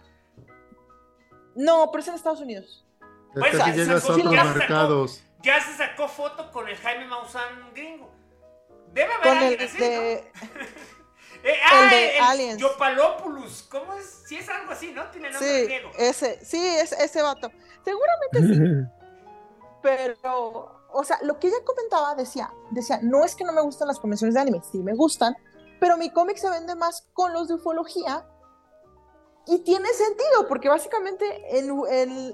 No, pero es en Estados Unidos. Pues, ya, se sacó, ya se sacó foto con el Jaime Maussan gringo. Debe haber con el de... eh, ah, el de el Aliens. Yopalopoulos, ¿cómo es? Si es algo así, ¿no? Tiene nombre sí, griego. Ese, sí, es, ese vato. Seguramente sí. pero, o sea, lo que ella comentaba decía, decía, no es que no me gustan las convenciones de anime, sí me gustan, pero mi cómic se vende más con los de ufología y tiene sentido, porque básicamente en,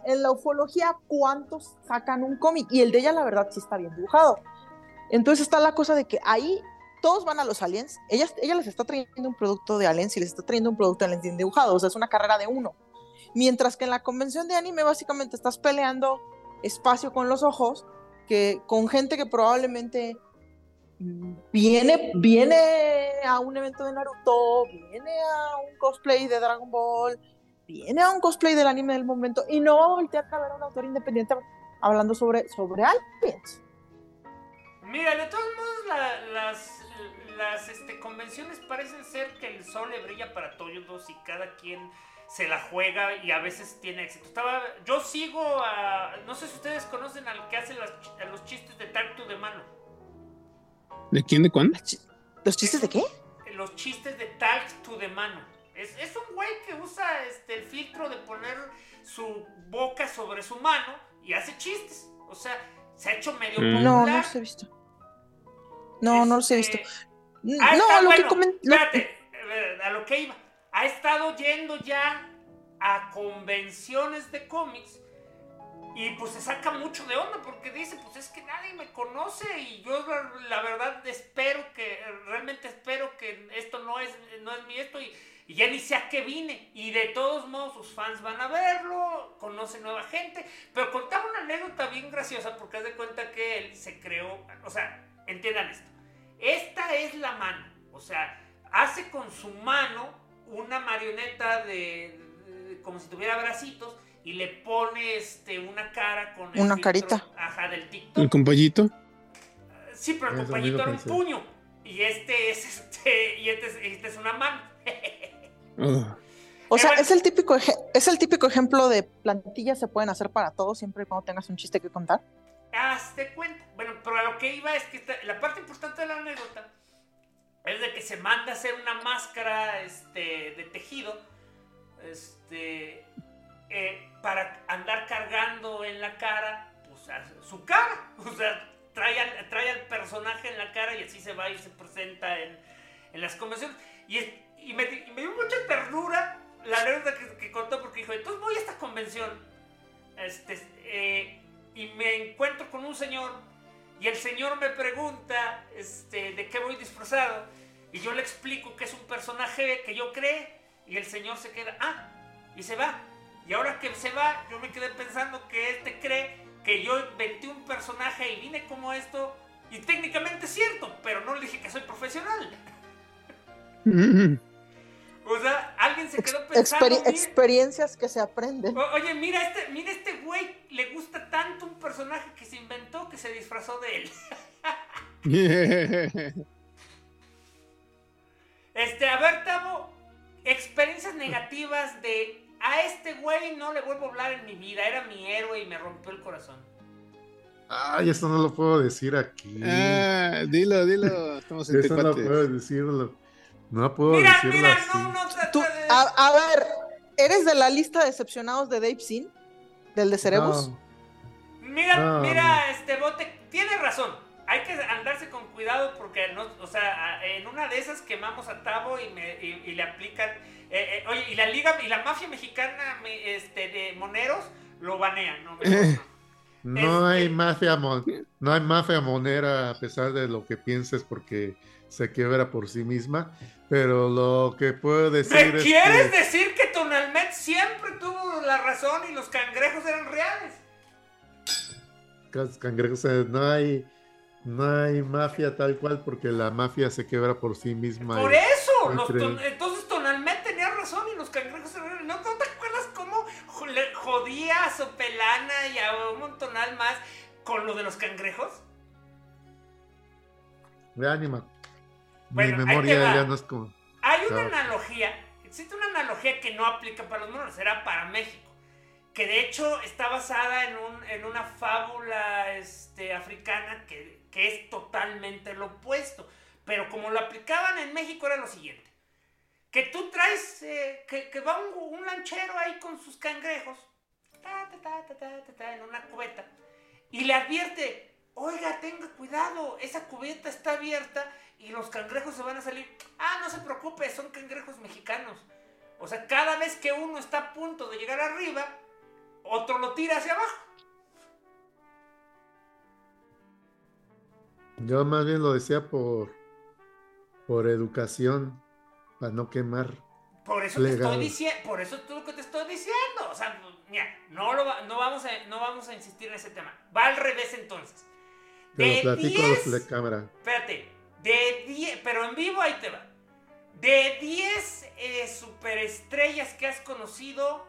en, la ufología, ¿cuántos sacan un cómic? Y el de ella, la verdad, sí está bien dibujado. Entonces está la cosa de que ahí todos van a los aliens. Ella, ella les está trayendo un producto de aliens y les está trayendo un producto de aliens dibujado. O sea, es una carrera de uno. Mientras que en la convención de anime, básicamente estás peleando espacio con los ojos, que con gente que probablemente viene, viene a un evento de Naruto, viene a un cosplay de Dragon Ball, viene a un cosplay del anime del momento y no va a voltear a ver a un autor independiente hablando sobre, sobre aliens. Mira, de todos modos, las, las este, convenciones parecen ser que el sol le brilla para todos y cada quien se la juega y a veces tiene éxito. Estaba, yo sigo a. No sé si ustedes conocen al que hace los chistes de Tacto de Mano. ¿De quién? ¿De cuándo? ¿Los chistes de qué? Los chistes de Talk to the Mano. Es, es un güey que usa este, el filtro de poner su boca sobre su mano y hace chistes. O sea, se ha hecho medio mm. No, no los he visto. No, no los he visto. Este, no, lo que. Espérate, eh, a lo que iba. Ha estado yendo ya a convenciones de cómics y pues se saca mucho de onda porque dice, pues es que nadie me conoce y yo la verdad espero que, realmente espero que esto no es, no es mi esto y, ya ni sé a qué vine. Y de todos modos sus fans van a verlo, conoce nueva gente. Pero contaba una anécdota bien graciosa porque haz de cuenta que él se creó, o sea, entiendan esto. Esta es la mano, o sea, hace con su mano una marioneta de como si tuviera bracitos y le pone este, una cara con el una carita ajá, del TikTok. ¿El compayito? Sí, pero el compayito era un puño. Y este es este, y este es, este es una mano. O sea, es el típico es el típico ejemplo de plantillas se pueden hacer para todo siempre y cuando tengas un chiste que contar. Hazte cuenta. Bueno, pero a lo que iba es que la parte importante de la anécdota es de que se manda a hacer una máscara este, de tejido este, eh, para andar cargando en la cara pues, su cara. O sea, trae al, trae al personaje en la cara y así se va y se presenta en, en las convenciones. Y, me, dio mucha ternura la anécdota que, contó porque dijo, entonces voy a esta convención este, eh, y me encuentro con un señor y el señor me pregunta este, de qué voy disfrazado y yo le explico que es un personaje que yo creé y el señor se queda, ah, y se va. Y ahora que se va, yo me quedé pensando que este cree que yo inventé un personaje y vine como esto. Y técnicamente es cierto, pero no le dije que soy profesional. O sea, alguien se quedó pensando. experiencias que se aprenden. oye, mira este, mira este güey, le gusta tanto un personaje que se inventó que se disfrazó de él. este, a ver, Tavo, experiencias negativas de a este güey no le vuelvo a hablar en mi vida, era mi héroe y me rompió el corazón. Ay, esto no lo puedo decir aquí. Ah, dilo, dilo. Estamos en Eso no puedo decirlo. No puedo decirlo mira, así. No, no, a, ver, ¿eres de la lista de decepcionados de Dave Sin? ¿Del de Cerebos? Mira, mira, este bote, tiene razón. Hay que andarse con cuidado porque, no, o sea, en una de esas quemamos a Tavo y, me, y le aplican eh, eh, oye, y la liga y la mafia mexicana este, de moneros lo banean, ¿no? no hay este, mafia no hay mafia monera a pesar de lo que pienses porque se quiebra por sí misma, pero lo que puedo decir ¿Me quieres decir que Tonalmet siempre tuvo la razón y los cangrejos eran reales? Los cangrejos no hay no hay mafia tal cual porque la mafia se quiebra por sí misma. Por eso, entonces Tonalmet tenía razón y los cangrejos ¿No, ¿No te acuerdas cómo jodía a Sopelana y a un montonal más con lo de los cangrejos? De ánima. Mi memoria ya no es como. Hay una analogía, existe una analogía que no aplica para los monos, era para México. Que de hecho está basada en, un, en una fábula este, africana que, que es totalmente lo opuesto. Pero como lo aplicaban en México era lo siguiente. Que tú traes, eh, que, va un, lanchero ahí con sus cangrejos, en una cubeta, y le advierte, oiga, tenga cuidado, esa cubeta está abierta y los cangrejos se van a salir. Ah, no se preocupe, son cangrejos mexicanos. O sea, cada vez que uno está a punto de llegar arriba, otro lo tira hacia abajo. Yo más bien lo decía por, por educación, para no quemar. Por eso te estoy diciendo, por eso es lo que te estoy diciendo. O sea, mira, no, lo no, vamos a, no vamos a insistir en ese tema. Va al revés entonces. De lo platico de cámara. Espérate, de 10, pero en vivo ahí te va. De 10 eh, superestrellas que has conocido,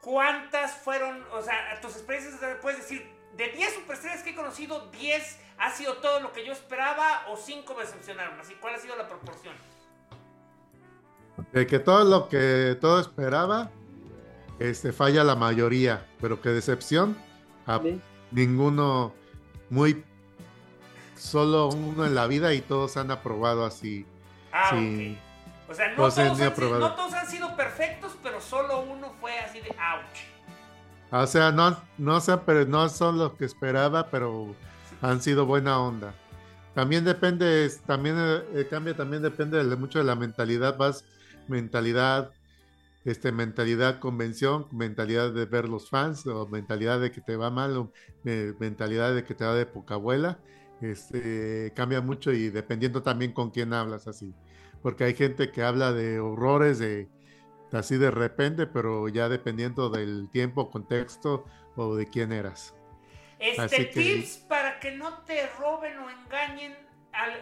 ¿cuántas fueron, o sea, tus experiencias, puedes decir, de 10 superestrellas que he conocido, 10 ha sido todo lo que yo esperaba o 5 me decepcionaron? Así, ¿cuál ha sido la proporción? De que todo lo que todo esperaba, este, falla la mayoría, pero que decepción, ninguno muy solo uno en la vida y todos han aprobado así. Ah, sí. O sea, no todos, han, no todos, han, sido perfectos, pero solo uno fue así de ouch. O sea, no, no, pero no son los que esperaba, pero han sido buena onda. También depende, también el eh, cambio también depende de, mucho de la mentalidad, vas mentalidad, este, mentalidad convención, mentalidad de ver los fans, o mentalidad de que te va mal, o eh, mentalidad de que te va de poca abuela este, cambia mucho y dependiendo también con quién hablas así. Porque hay gente que habla de horrores de así de repente, pero ya dependiendo del tiempo, contexto o de quién eras. Este tips para que no te roben o engañen.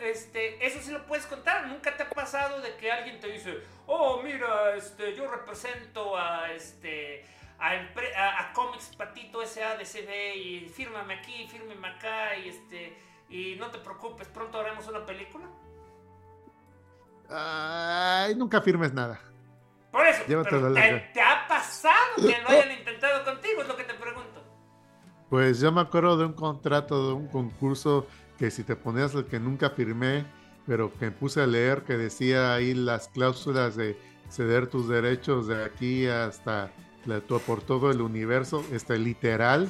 este, eso sí lo puedes contar. Nunca te ha pasado de que alguien te dice, oh mira, este, yo represento a este a, a, Comics Patito SADCB y fírmame aquí, fírmame acá y este y no te preocupes, pronto haremos una película. Ay, nunca firmes nada. Por eso, pero te, ha pasado que lo hayan intentado contigo? Es lo que te pregunto. Pues yo me acuerdo de un contrato, de un concurso que si te ponías el que nunca firmé, pero que puse a leer que decía ahí las cláusulas de ceder tus derechos de aquí hasta por todo el universo, este literal,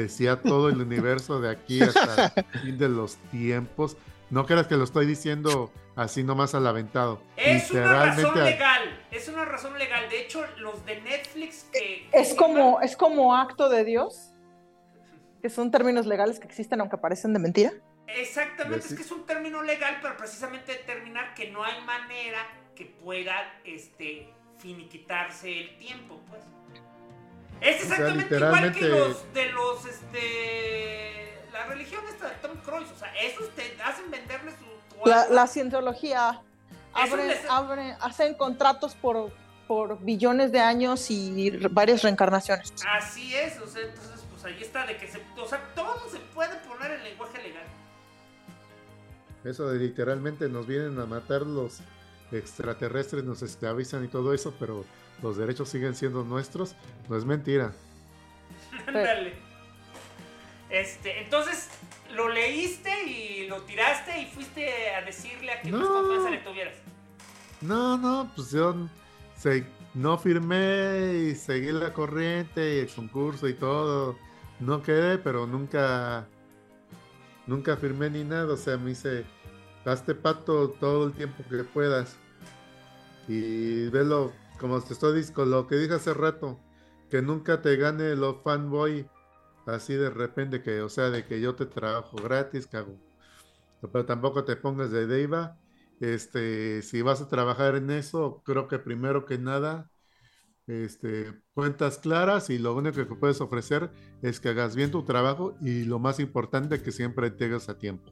decía todo el universo de aquí hasta el fin de los tiempos. No creas que lo estoy diciendo así nomás al aventado. Es una razón legal, es una razón legal. De hecho, los de Netflix que... Es como, es como acto de Dios, que son términos legales que existen aunque parecen de mentira. Exactamente, es que es un término legal, pero precisamente determinar que no hay manera que pueda este, finiquitarse el tiempo, pues. Es exactamente igual que los de los, este, la religión esta de Tom Cruise, o sea, esos te hacen venderle su... la, la, cientología, abren, hacen contratos por, por billones de años y varias reencarnaciones. Así es, o sea, entonces, pues ahí está, de que se, o sea, todo se puede poner en lenguaje legal. Eso de literalmente nos vienen a matar los extraterrestres, nos esclavizan y todo eso, pero los derechos siguen siendo nuestros, no es mentira. Dale. Este, entonces, lo leíste y lo tiraste y fuiste a decirle a que no, más confianza le tuvieras. No, no, pues yo no firmé y seguí la corriente y el concurso y todo. No quedé, pero nunca, nunca firmé ni nada. O sea, me hice, hazte pato todo el tiempo que puedas. Y velo como te estoy con lo que dije hace rato, que nunca te gane lo fanboy así de repente que, o sea, de que yo te trabajo gratis, cago. Pero tampoco te pongas de deiva. Este, si vas a trabajar en eso, creo que primero que nada, este, cuentas claras y lo único que puedes ofrecer es que hagas bien tu trabajo y lo más importante que siempre llegues a tiempo.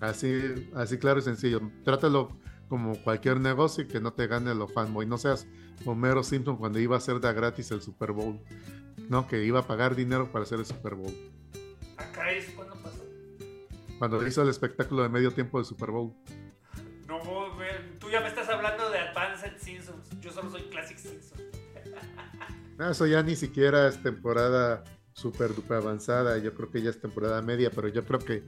Así, así claro y sencillo. Trátalo como cualquier negocio y que no te gane lo fanboy. No seas Homero Simpson cuando iba a hacer de gratis el Super Bowl. No, que iba a pagar dinero para hacer el Super Bowl. Acá es cuando pasó. cuando hizo el espectáculo de medio tiempo del Super Bowl. No, tú ya me estás hablando de Advanced Simpsons. Yo solo soy Classic Simpsons. eso ya ni siquiera es temporada super duper avanzada. Yo creo que ya es temporada media, pero yo creo que,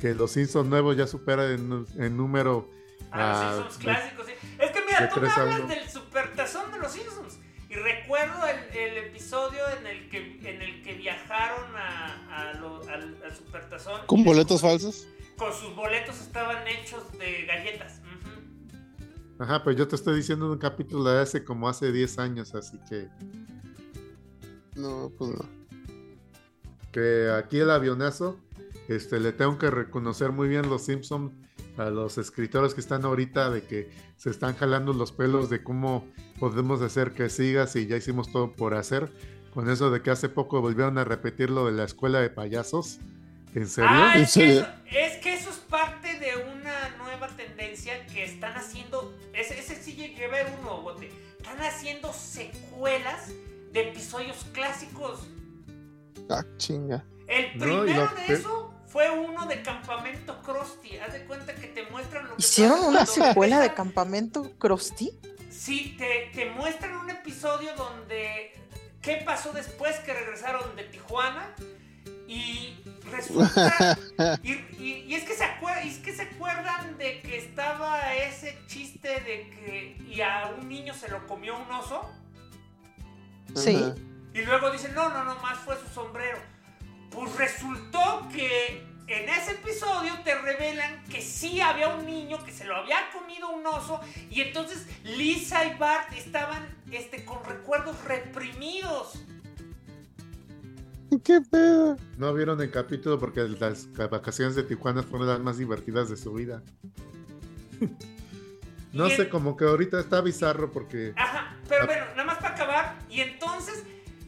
que los Simpsons nuevos ya superan en, número. Ah, los Simpsons clásicos, sí. Es que mira, tú me hablas del supertazón de los Simpsons. Y recuerdo el, episodio en el que, en el que viajaron a, al, Supertazón. ¿Con boletos falsos? Con sus boletos estaban hechos de galletas. Ajá, pues yo te estoy diciendo un capítulo de hace como hace 10 años, así que. No, pues no. Que aquí el avionazo, este, le tengo que reconocer muy bien los Simpsons a los escritores que están ahorita de que se están jalando los pelos de cómo podemos hacer que sigas y ya hicimos todo por hacer. Con eso de que hace poco volvieron a repetir lo de la escuela de payasos. ¿En serio? Ah, es, Que eso, es, que eso, es parte de una nueva tendencia que están haciendo. Ese, ese sí llegué a ver uno, bote. Están haciendo secuelas de episodios clásicos. Ah, chinga. El primero de eso fue uno de Campamento Krusty. Haz de cuenta que te muestran lo que ¿Hicieron una secuela de Campamento Krusty? Sí, te, muestran un episodio donde qué pasó después que regresaron de Tijuana y resulta y, es que se acuerdan es que se acuerdan de que estaba ese chiste de que y a un niño se lo comió un oso sí y luego dicen no no no más fue su sombrero pues resultó que en ese episodio te revelan que sí había un niño que se lo había comido un oso y entonces Lisa y Bart estaban este, con recuerdos reprimidos. ¿Qué pedo? No vieron el capítulo porque las vacaciones de Tijuana fueron las más divertidas de su vida. no sé, como que ahorita está bizarro porque... Ajá, pero bueno, nada más para acabar. Y entonces,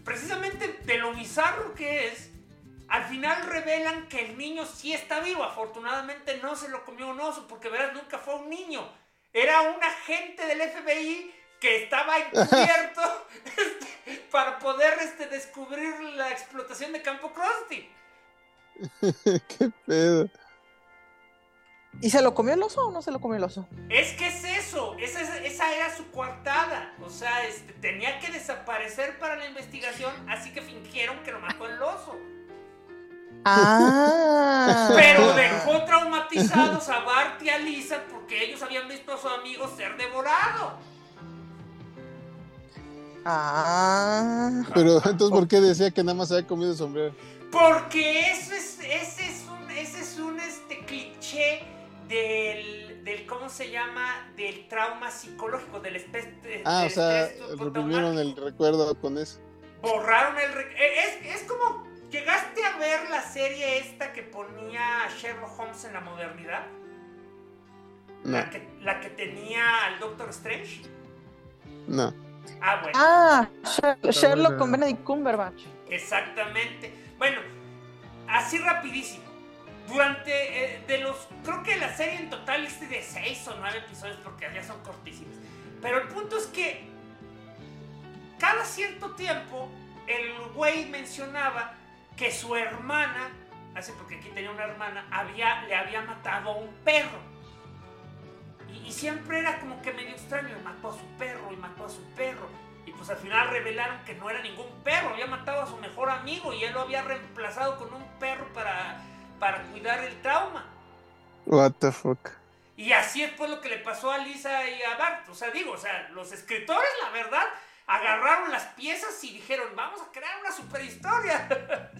precisamente de lo bizarro que es, al final revelan que el niño sí está vivo. Afortunadamente no se lo comió un oso, porque verás, nunca fue un niño. Era un agente del FBI que estaba encubierto este, para poder este, descubrir la explotación de Campo Krusty. ¿Qué pedo? ¿Y se lo comió el oso o no se lo comió el oso? Es que es eso, esa, esa era su coartada. O sea, este, tenía que desaparecer para la investigación, así que fingieron que lo mató el oso. Ah. Pero dejó traumatizados a Bart y a Lisa porque ellos habían visto a su amigo ser devorado. Ah. Pero entonces, ¿por qué decía que nada más había comido sombrero? Porque ese es, ese es un, ese es un este, cliché del, del, ¿cómo se llama? Del trauma psicológico, del especie. Ah, o sea, reprimieron el recuerdo con eso. Borraron el recuerdo. Es, es como ¿Llegaste a ver la serie esta que ponía Sherlock Holmes en la modernidad? No. La, que, tenía al Doctor Strange. No. Ah, bueno. Ah, Sherlock con Benedict Cumberbatch. Exactamente. Bueno, así rapidísimo. Durante, eh, de los, creo que la serie en total es de 6 o 9 episodios porque ya son cortísimos. Pero el punto es que cada cierto tiempo el güey mencionaba que su hermana, así porque aquí tenía una hermana, había, le había matado a un perro. Y, siempre era como que medio extraño, mató a su perro y mató a su perro. Y pues al final revelaron que no era ningún perro, había matado a su mejor amigo y él lo había reemplazado con un perro para, para cuidar el trauma. What the fuck. Y así es pues lo que le pasó a Lisa y a Bart. O sea, digo, o sea, los escritores, la verdad, agarraron las piezas y dijeron, vamos a crear una super historia.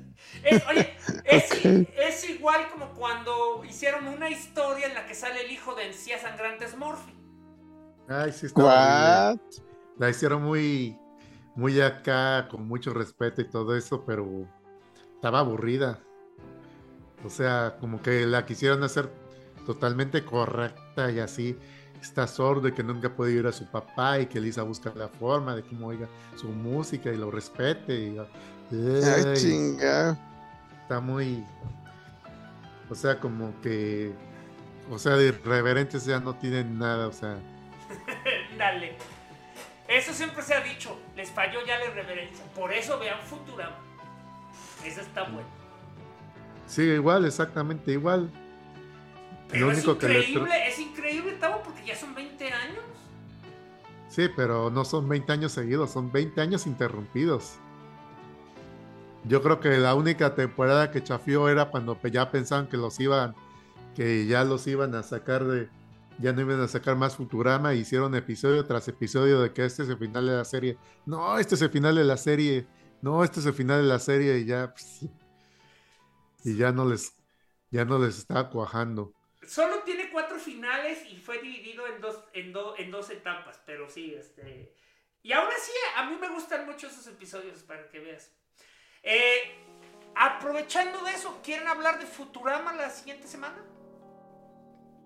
es, oye, es, igual como cuando hicieron una historia en la que sale el hijo de Encía Sangrantes Morphy. Ay, sí, está La hicieron muy, muy acá, con mucho respeto y todo eso, pero estaba aburrida. O sea, como que la quisieron hacer totalmente correcta y así está sordo y que nunca puede ir a su papá y que Lisa busca la forma de cómo oiga su música y lo respete. Y, Ay, chinga. Está muy. O sea, como que. O sea, de irreverentes ya no tienen nada, o sea. Dale. Eso siempre se ha dicho. Les falló ya la irreverencia. Por eso vean Futurama. Eso está bueno. Sí, igual, exactamente igual. Pero es increíble, es increíble, Tavo, porque ya son 20 años. Sí, pero no son 20 años seguidos, son 20 años interrumpidos. Yo creo que la única temporada que chafió era cuando ya pensaban que los iban, que ya los iban a sacar de, ya no iban a sacar más Futurama, hicieron episodio tras episodio de que este es el final de la serie. No, este es el final de la serie. No, este es el final de la serie y ya, pues, y ya no les, ya no les está cuajando. Solo tiene cuatro finales y fue dividido en dos, en, en dos etapas, pero sí, este... Y ahora sí, a mí me gustan mucho esos episodios, para que veas. Eh, aprovechando de eso, ¿quieren hablar de Futurama la siguiente semana?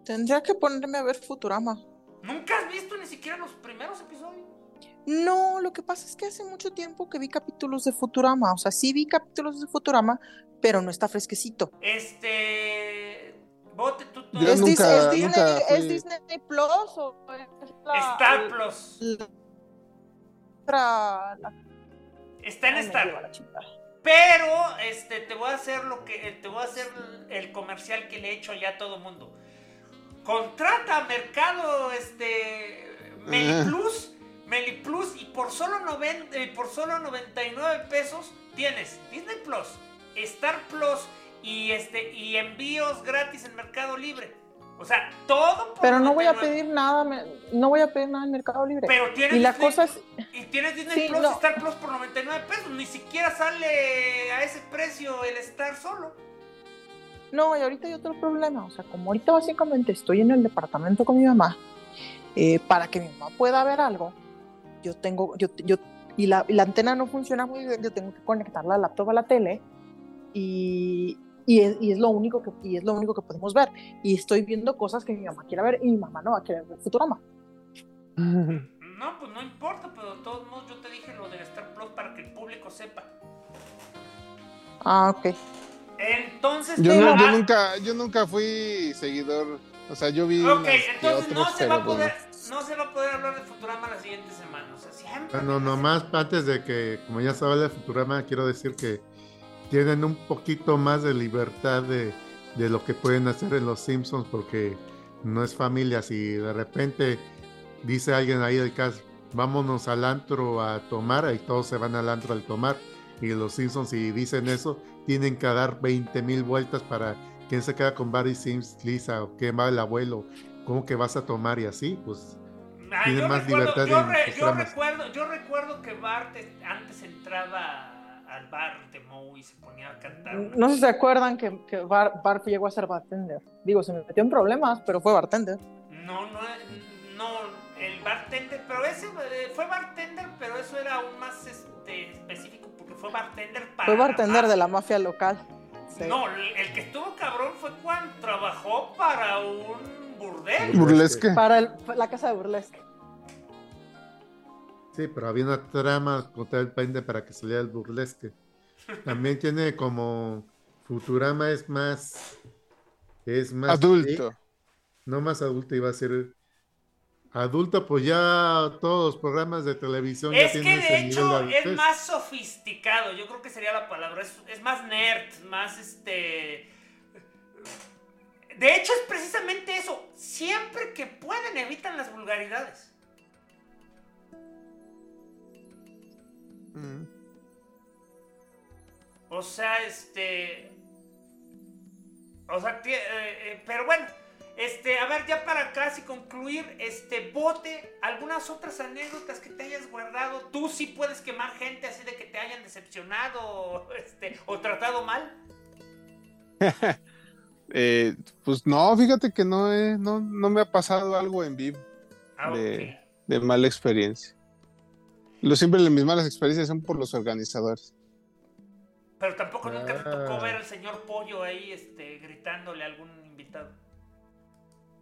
Tendría que ponerme a ver Futurama. ¿Nunca has visto ni siquiera los primeros episodios? No, lo que pasa es que hace mucho tiempo que vi capítulos de Futurama. O sea, sí vi capítulos de Futurama, pero no está fresquecito. Este. Bote, tú, ¿Es, Disney, Plus o es Star Plus? Está en Star. Pero este te voy a hacer lo que te voy a hacer el comercial que le he hecho ya a todo mundo. Contrata Mercado este Meliplus, Meliplus y por solo 90 por solo 99 pesos tienes Disney Plus Star Plus y este y envíos gratis en Mercado Libre. O sea, todo Pero no voy a pedir nada, no voy a pedir nada en Mercado Libre. Pero tienes y la cosa es... y tienes Disney Plus y Star Plus por 99 pesos, ni siquiera sale a ese precio el Star solo. No, y ahorita hay otro problema, o sea, como ahorita básicamente estoy en el departamento con mi mamá, eh, para que mi mamá pueda ver algo, yo tengo, yo, yo, y la, y la antena no funciona muy bien, yo tengo que conectar la laptop a la tele, y, y, es, y es, lo único que, y es lo único que podemos ver. Y estoy viendo cosas que mi mamá quiere ver y mi mamá no va a querer ver Futurama. No, pues no importa, pero de todos modos yo te dije lo del Star Plus para que el público sepa. Ah, ok. Entonces, yo, yo nunca, yo nunca fui seguidor. O sea, yo vi. Ok, entonces no, se va a poder, no se va a poder hablar de Futurama la siguiente semana. O sea, siempre. Bueno, nomás antes de que, como ya se habla de Futurama, quiero decir que tienen un poquito más de libertad de, lo que pueden hacer en los Simpsons porque no es familia. Si de repente dice alguien ahí del caso, vámonos al antro a tomar, y todos se van al antro al tomar. Y los Simpsons, si dicen eso, tienen que dar 20 mil vueltas para quién se queda con Barry Sims, Lisa, o qué va el abuelo, cómo que vas a tomar y así, pues tienen más libertad. Yo, yo, recuerdo, yo recuerdo que Bart antes entraba al bar de Moe y se ponía a cantar. No sé si se acuerdan que, que bar, llegó a ser bartender. Digo, se metió en problemas, pero fue bartender. No, no, no, el bartender, pero ese eh, fue bartender, pero eso era aún más este, específico porque fue bartender para. Fue bartender de la mafia local. No, el que estuvo cabrón fue cuando trabajó para un burdel. Burlesque. Para la casa de burlesque. Sí, pero había una trama contra el pende para que saliera el burlesque. También tiene como Futurama es más es más adulto. no más adulto iba a ser adulto, pues ya todos los programas de televisión es ya tienen que de hecho es más sofisticado, yo creo que sería la palabra, es, es más nerd, más este de hecho es precisamente eso, siempre que pueden evitan las vulgaridades. O sea, este. O sea, eh, eh, pero bueno, este, a ver, ya para casi concluir, este, bote, algunas otras anécdotas que te hayas guardado. Tú sí puedes quemar gente así de que te hayan decepcionado este, o tratado mal. Eh, pues no, fíjate que no, no, no, me ha pasado algo en vivo ah, de, de mala experiencia. Lo siempre mis malas experiencias son por los organizadores. Pero tampoco nunca te tocó ah. ver al señor Pollo ahí este, gritándole a algún invitado.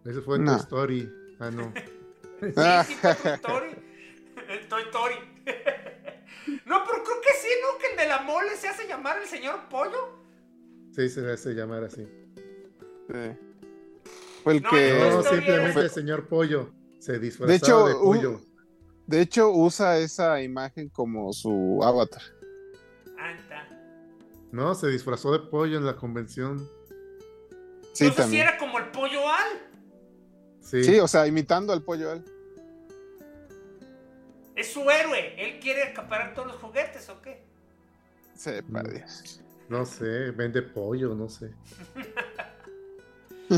Eso fue en Toy Story. Ah, no. sí, sí, fue Toy Story. Toy Story. no, pero creo que sí, ¿no? Que el de la mole se hace llamar el señor Pollo. Sí, se hace llamar así. Sí. Fue el que. No, simplemente el señor Pollo. Se disfrazaba de, hecho, de pollo. De hecho, usa esa imagen como su avatar. Anta. No, se disfrazó de pollo en la convención. Sí, Entonces sí era como el pollo al. Sí. o sea, imitando al pollo al. Es su héroe. Él quiere acaparar todos los juguetes, ¿o qué? Sepa Dios. No sé, vende pollo, no sé.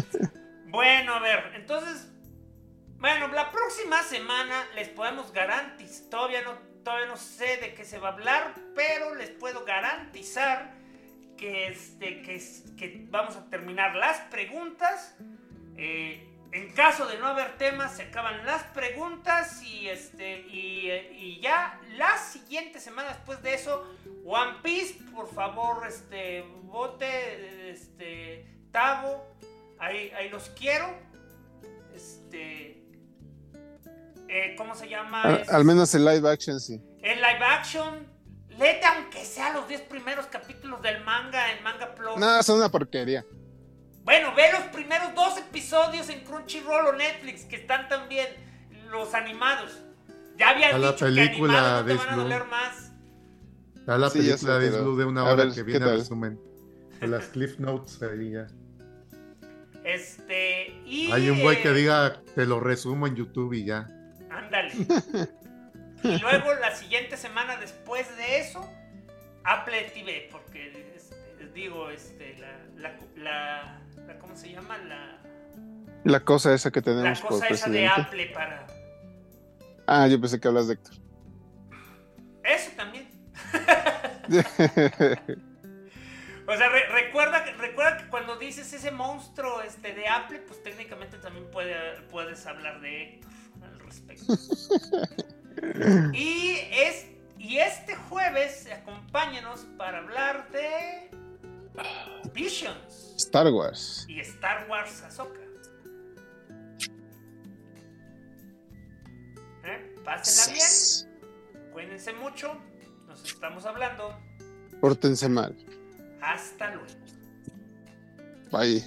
bueno, a ver, entonces, bueno, la próxima semana les podemos garantizar, todavía no, todavía no sé de qué se va a hablar, pero les puedo garantizar que, este, que, que vamos a terminar las preguntas. Eh, en caso de no haber temas, se acaban las preguntas y este y, y, ya la siguiente semana después de eso, One Piece, por favor, este bote, este Tavo, ahí, ahí los quiero. Este eh, ¿cómo se llama? Al, menos el live action, sí. El live action, léete aunque sea los 10 primeros capítulos del manga en Manga Plus. No, son una porquería. Bueno, ve los primeros dos episodios en Crunchyroll o Netflix que están también los animados. Ya había dicho la película que animados no te van a doler más. Está la película de Blue de una hora que viene a resumen. Con las Cliff Notes ahí ya. Este. Y, Hay un güey que eh, diga, te lo resumo en YouTube y ya. Ándale. y luego la siguiente semana después de eso, Apple TV, porque este, digo, este, la, la ¿cómo se llama? La, la cosa esa que tenemos. La cosa esa de Apple para. Ah, yo pensé que hablas de Héctor. Eso también. o sea, recuerda, recuerda que cuando dices ese monstruo este, de Apple, pues técnicamente también puede, puedes hablar de Héctor al respecto. y, es, y este jueves, acompáñenos para hablar de Visions. Star Wars. Y Star Wars Ahsoka. ¿Eh? Pásenla bien. Cuídense mucho. Nos estamos hablando. Pórtense mal. Hasta luego. Bye.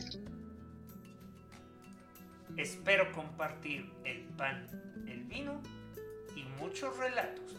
Espero compartir el pan, el vino muchos relatos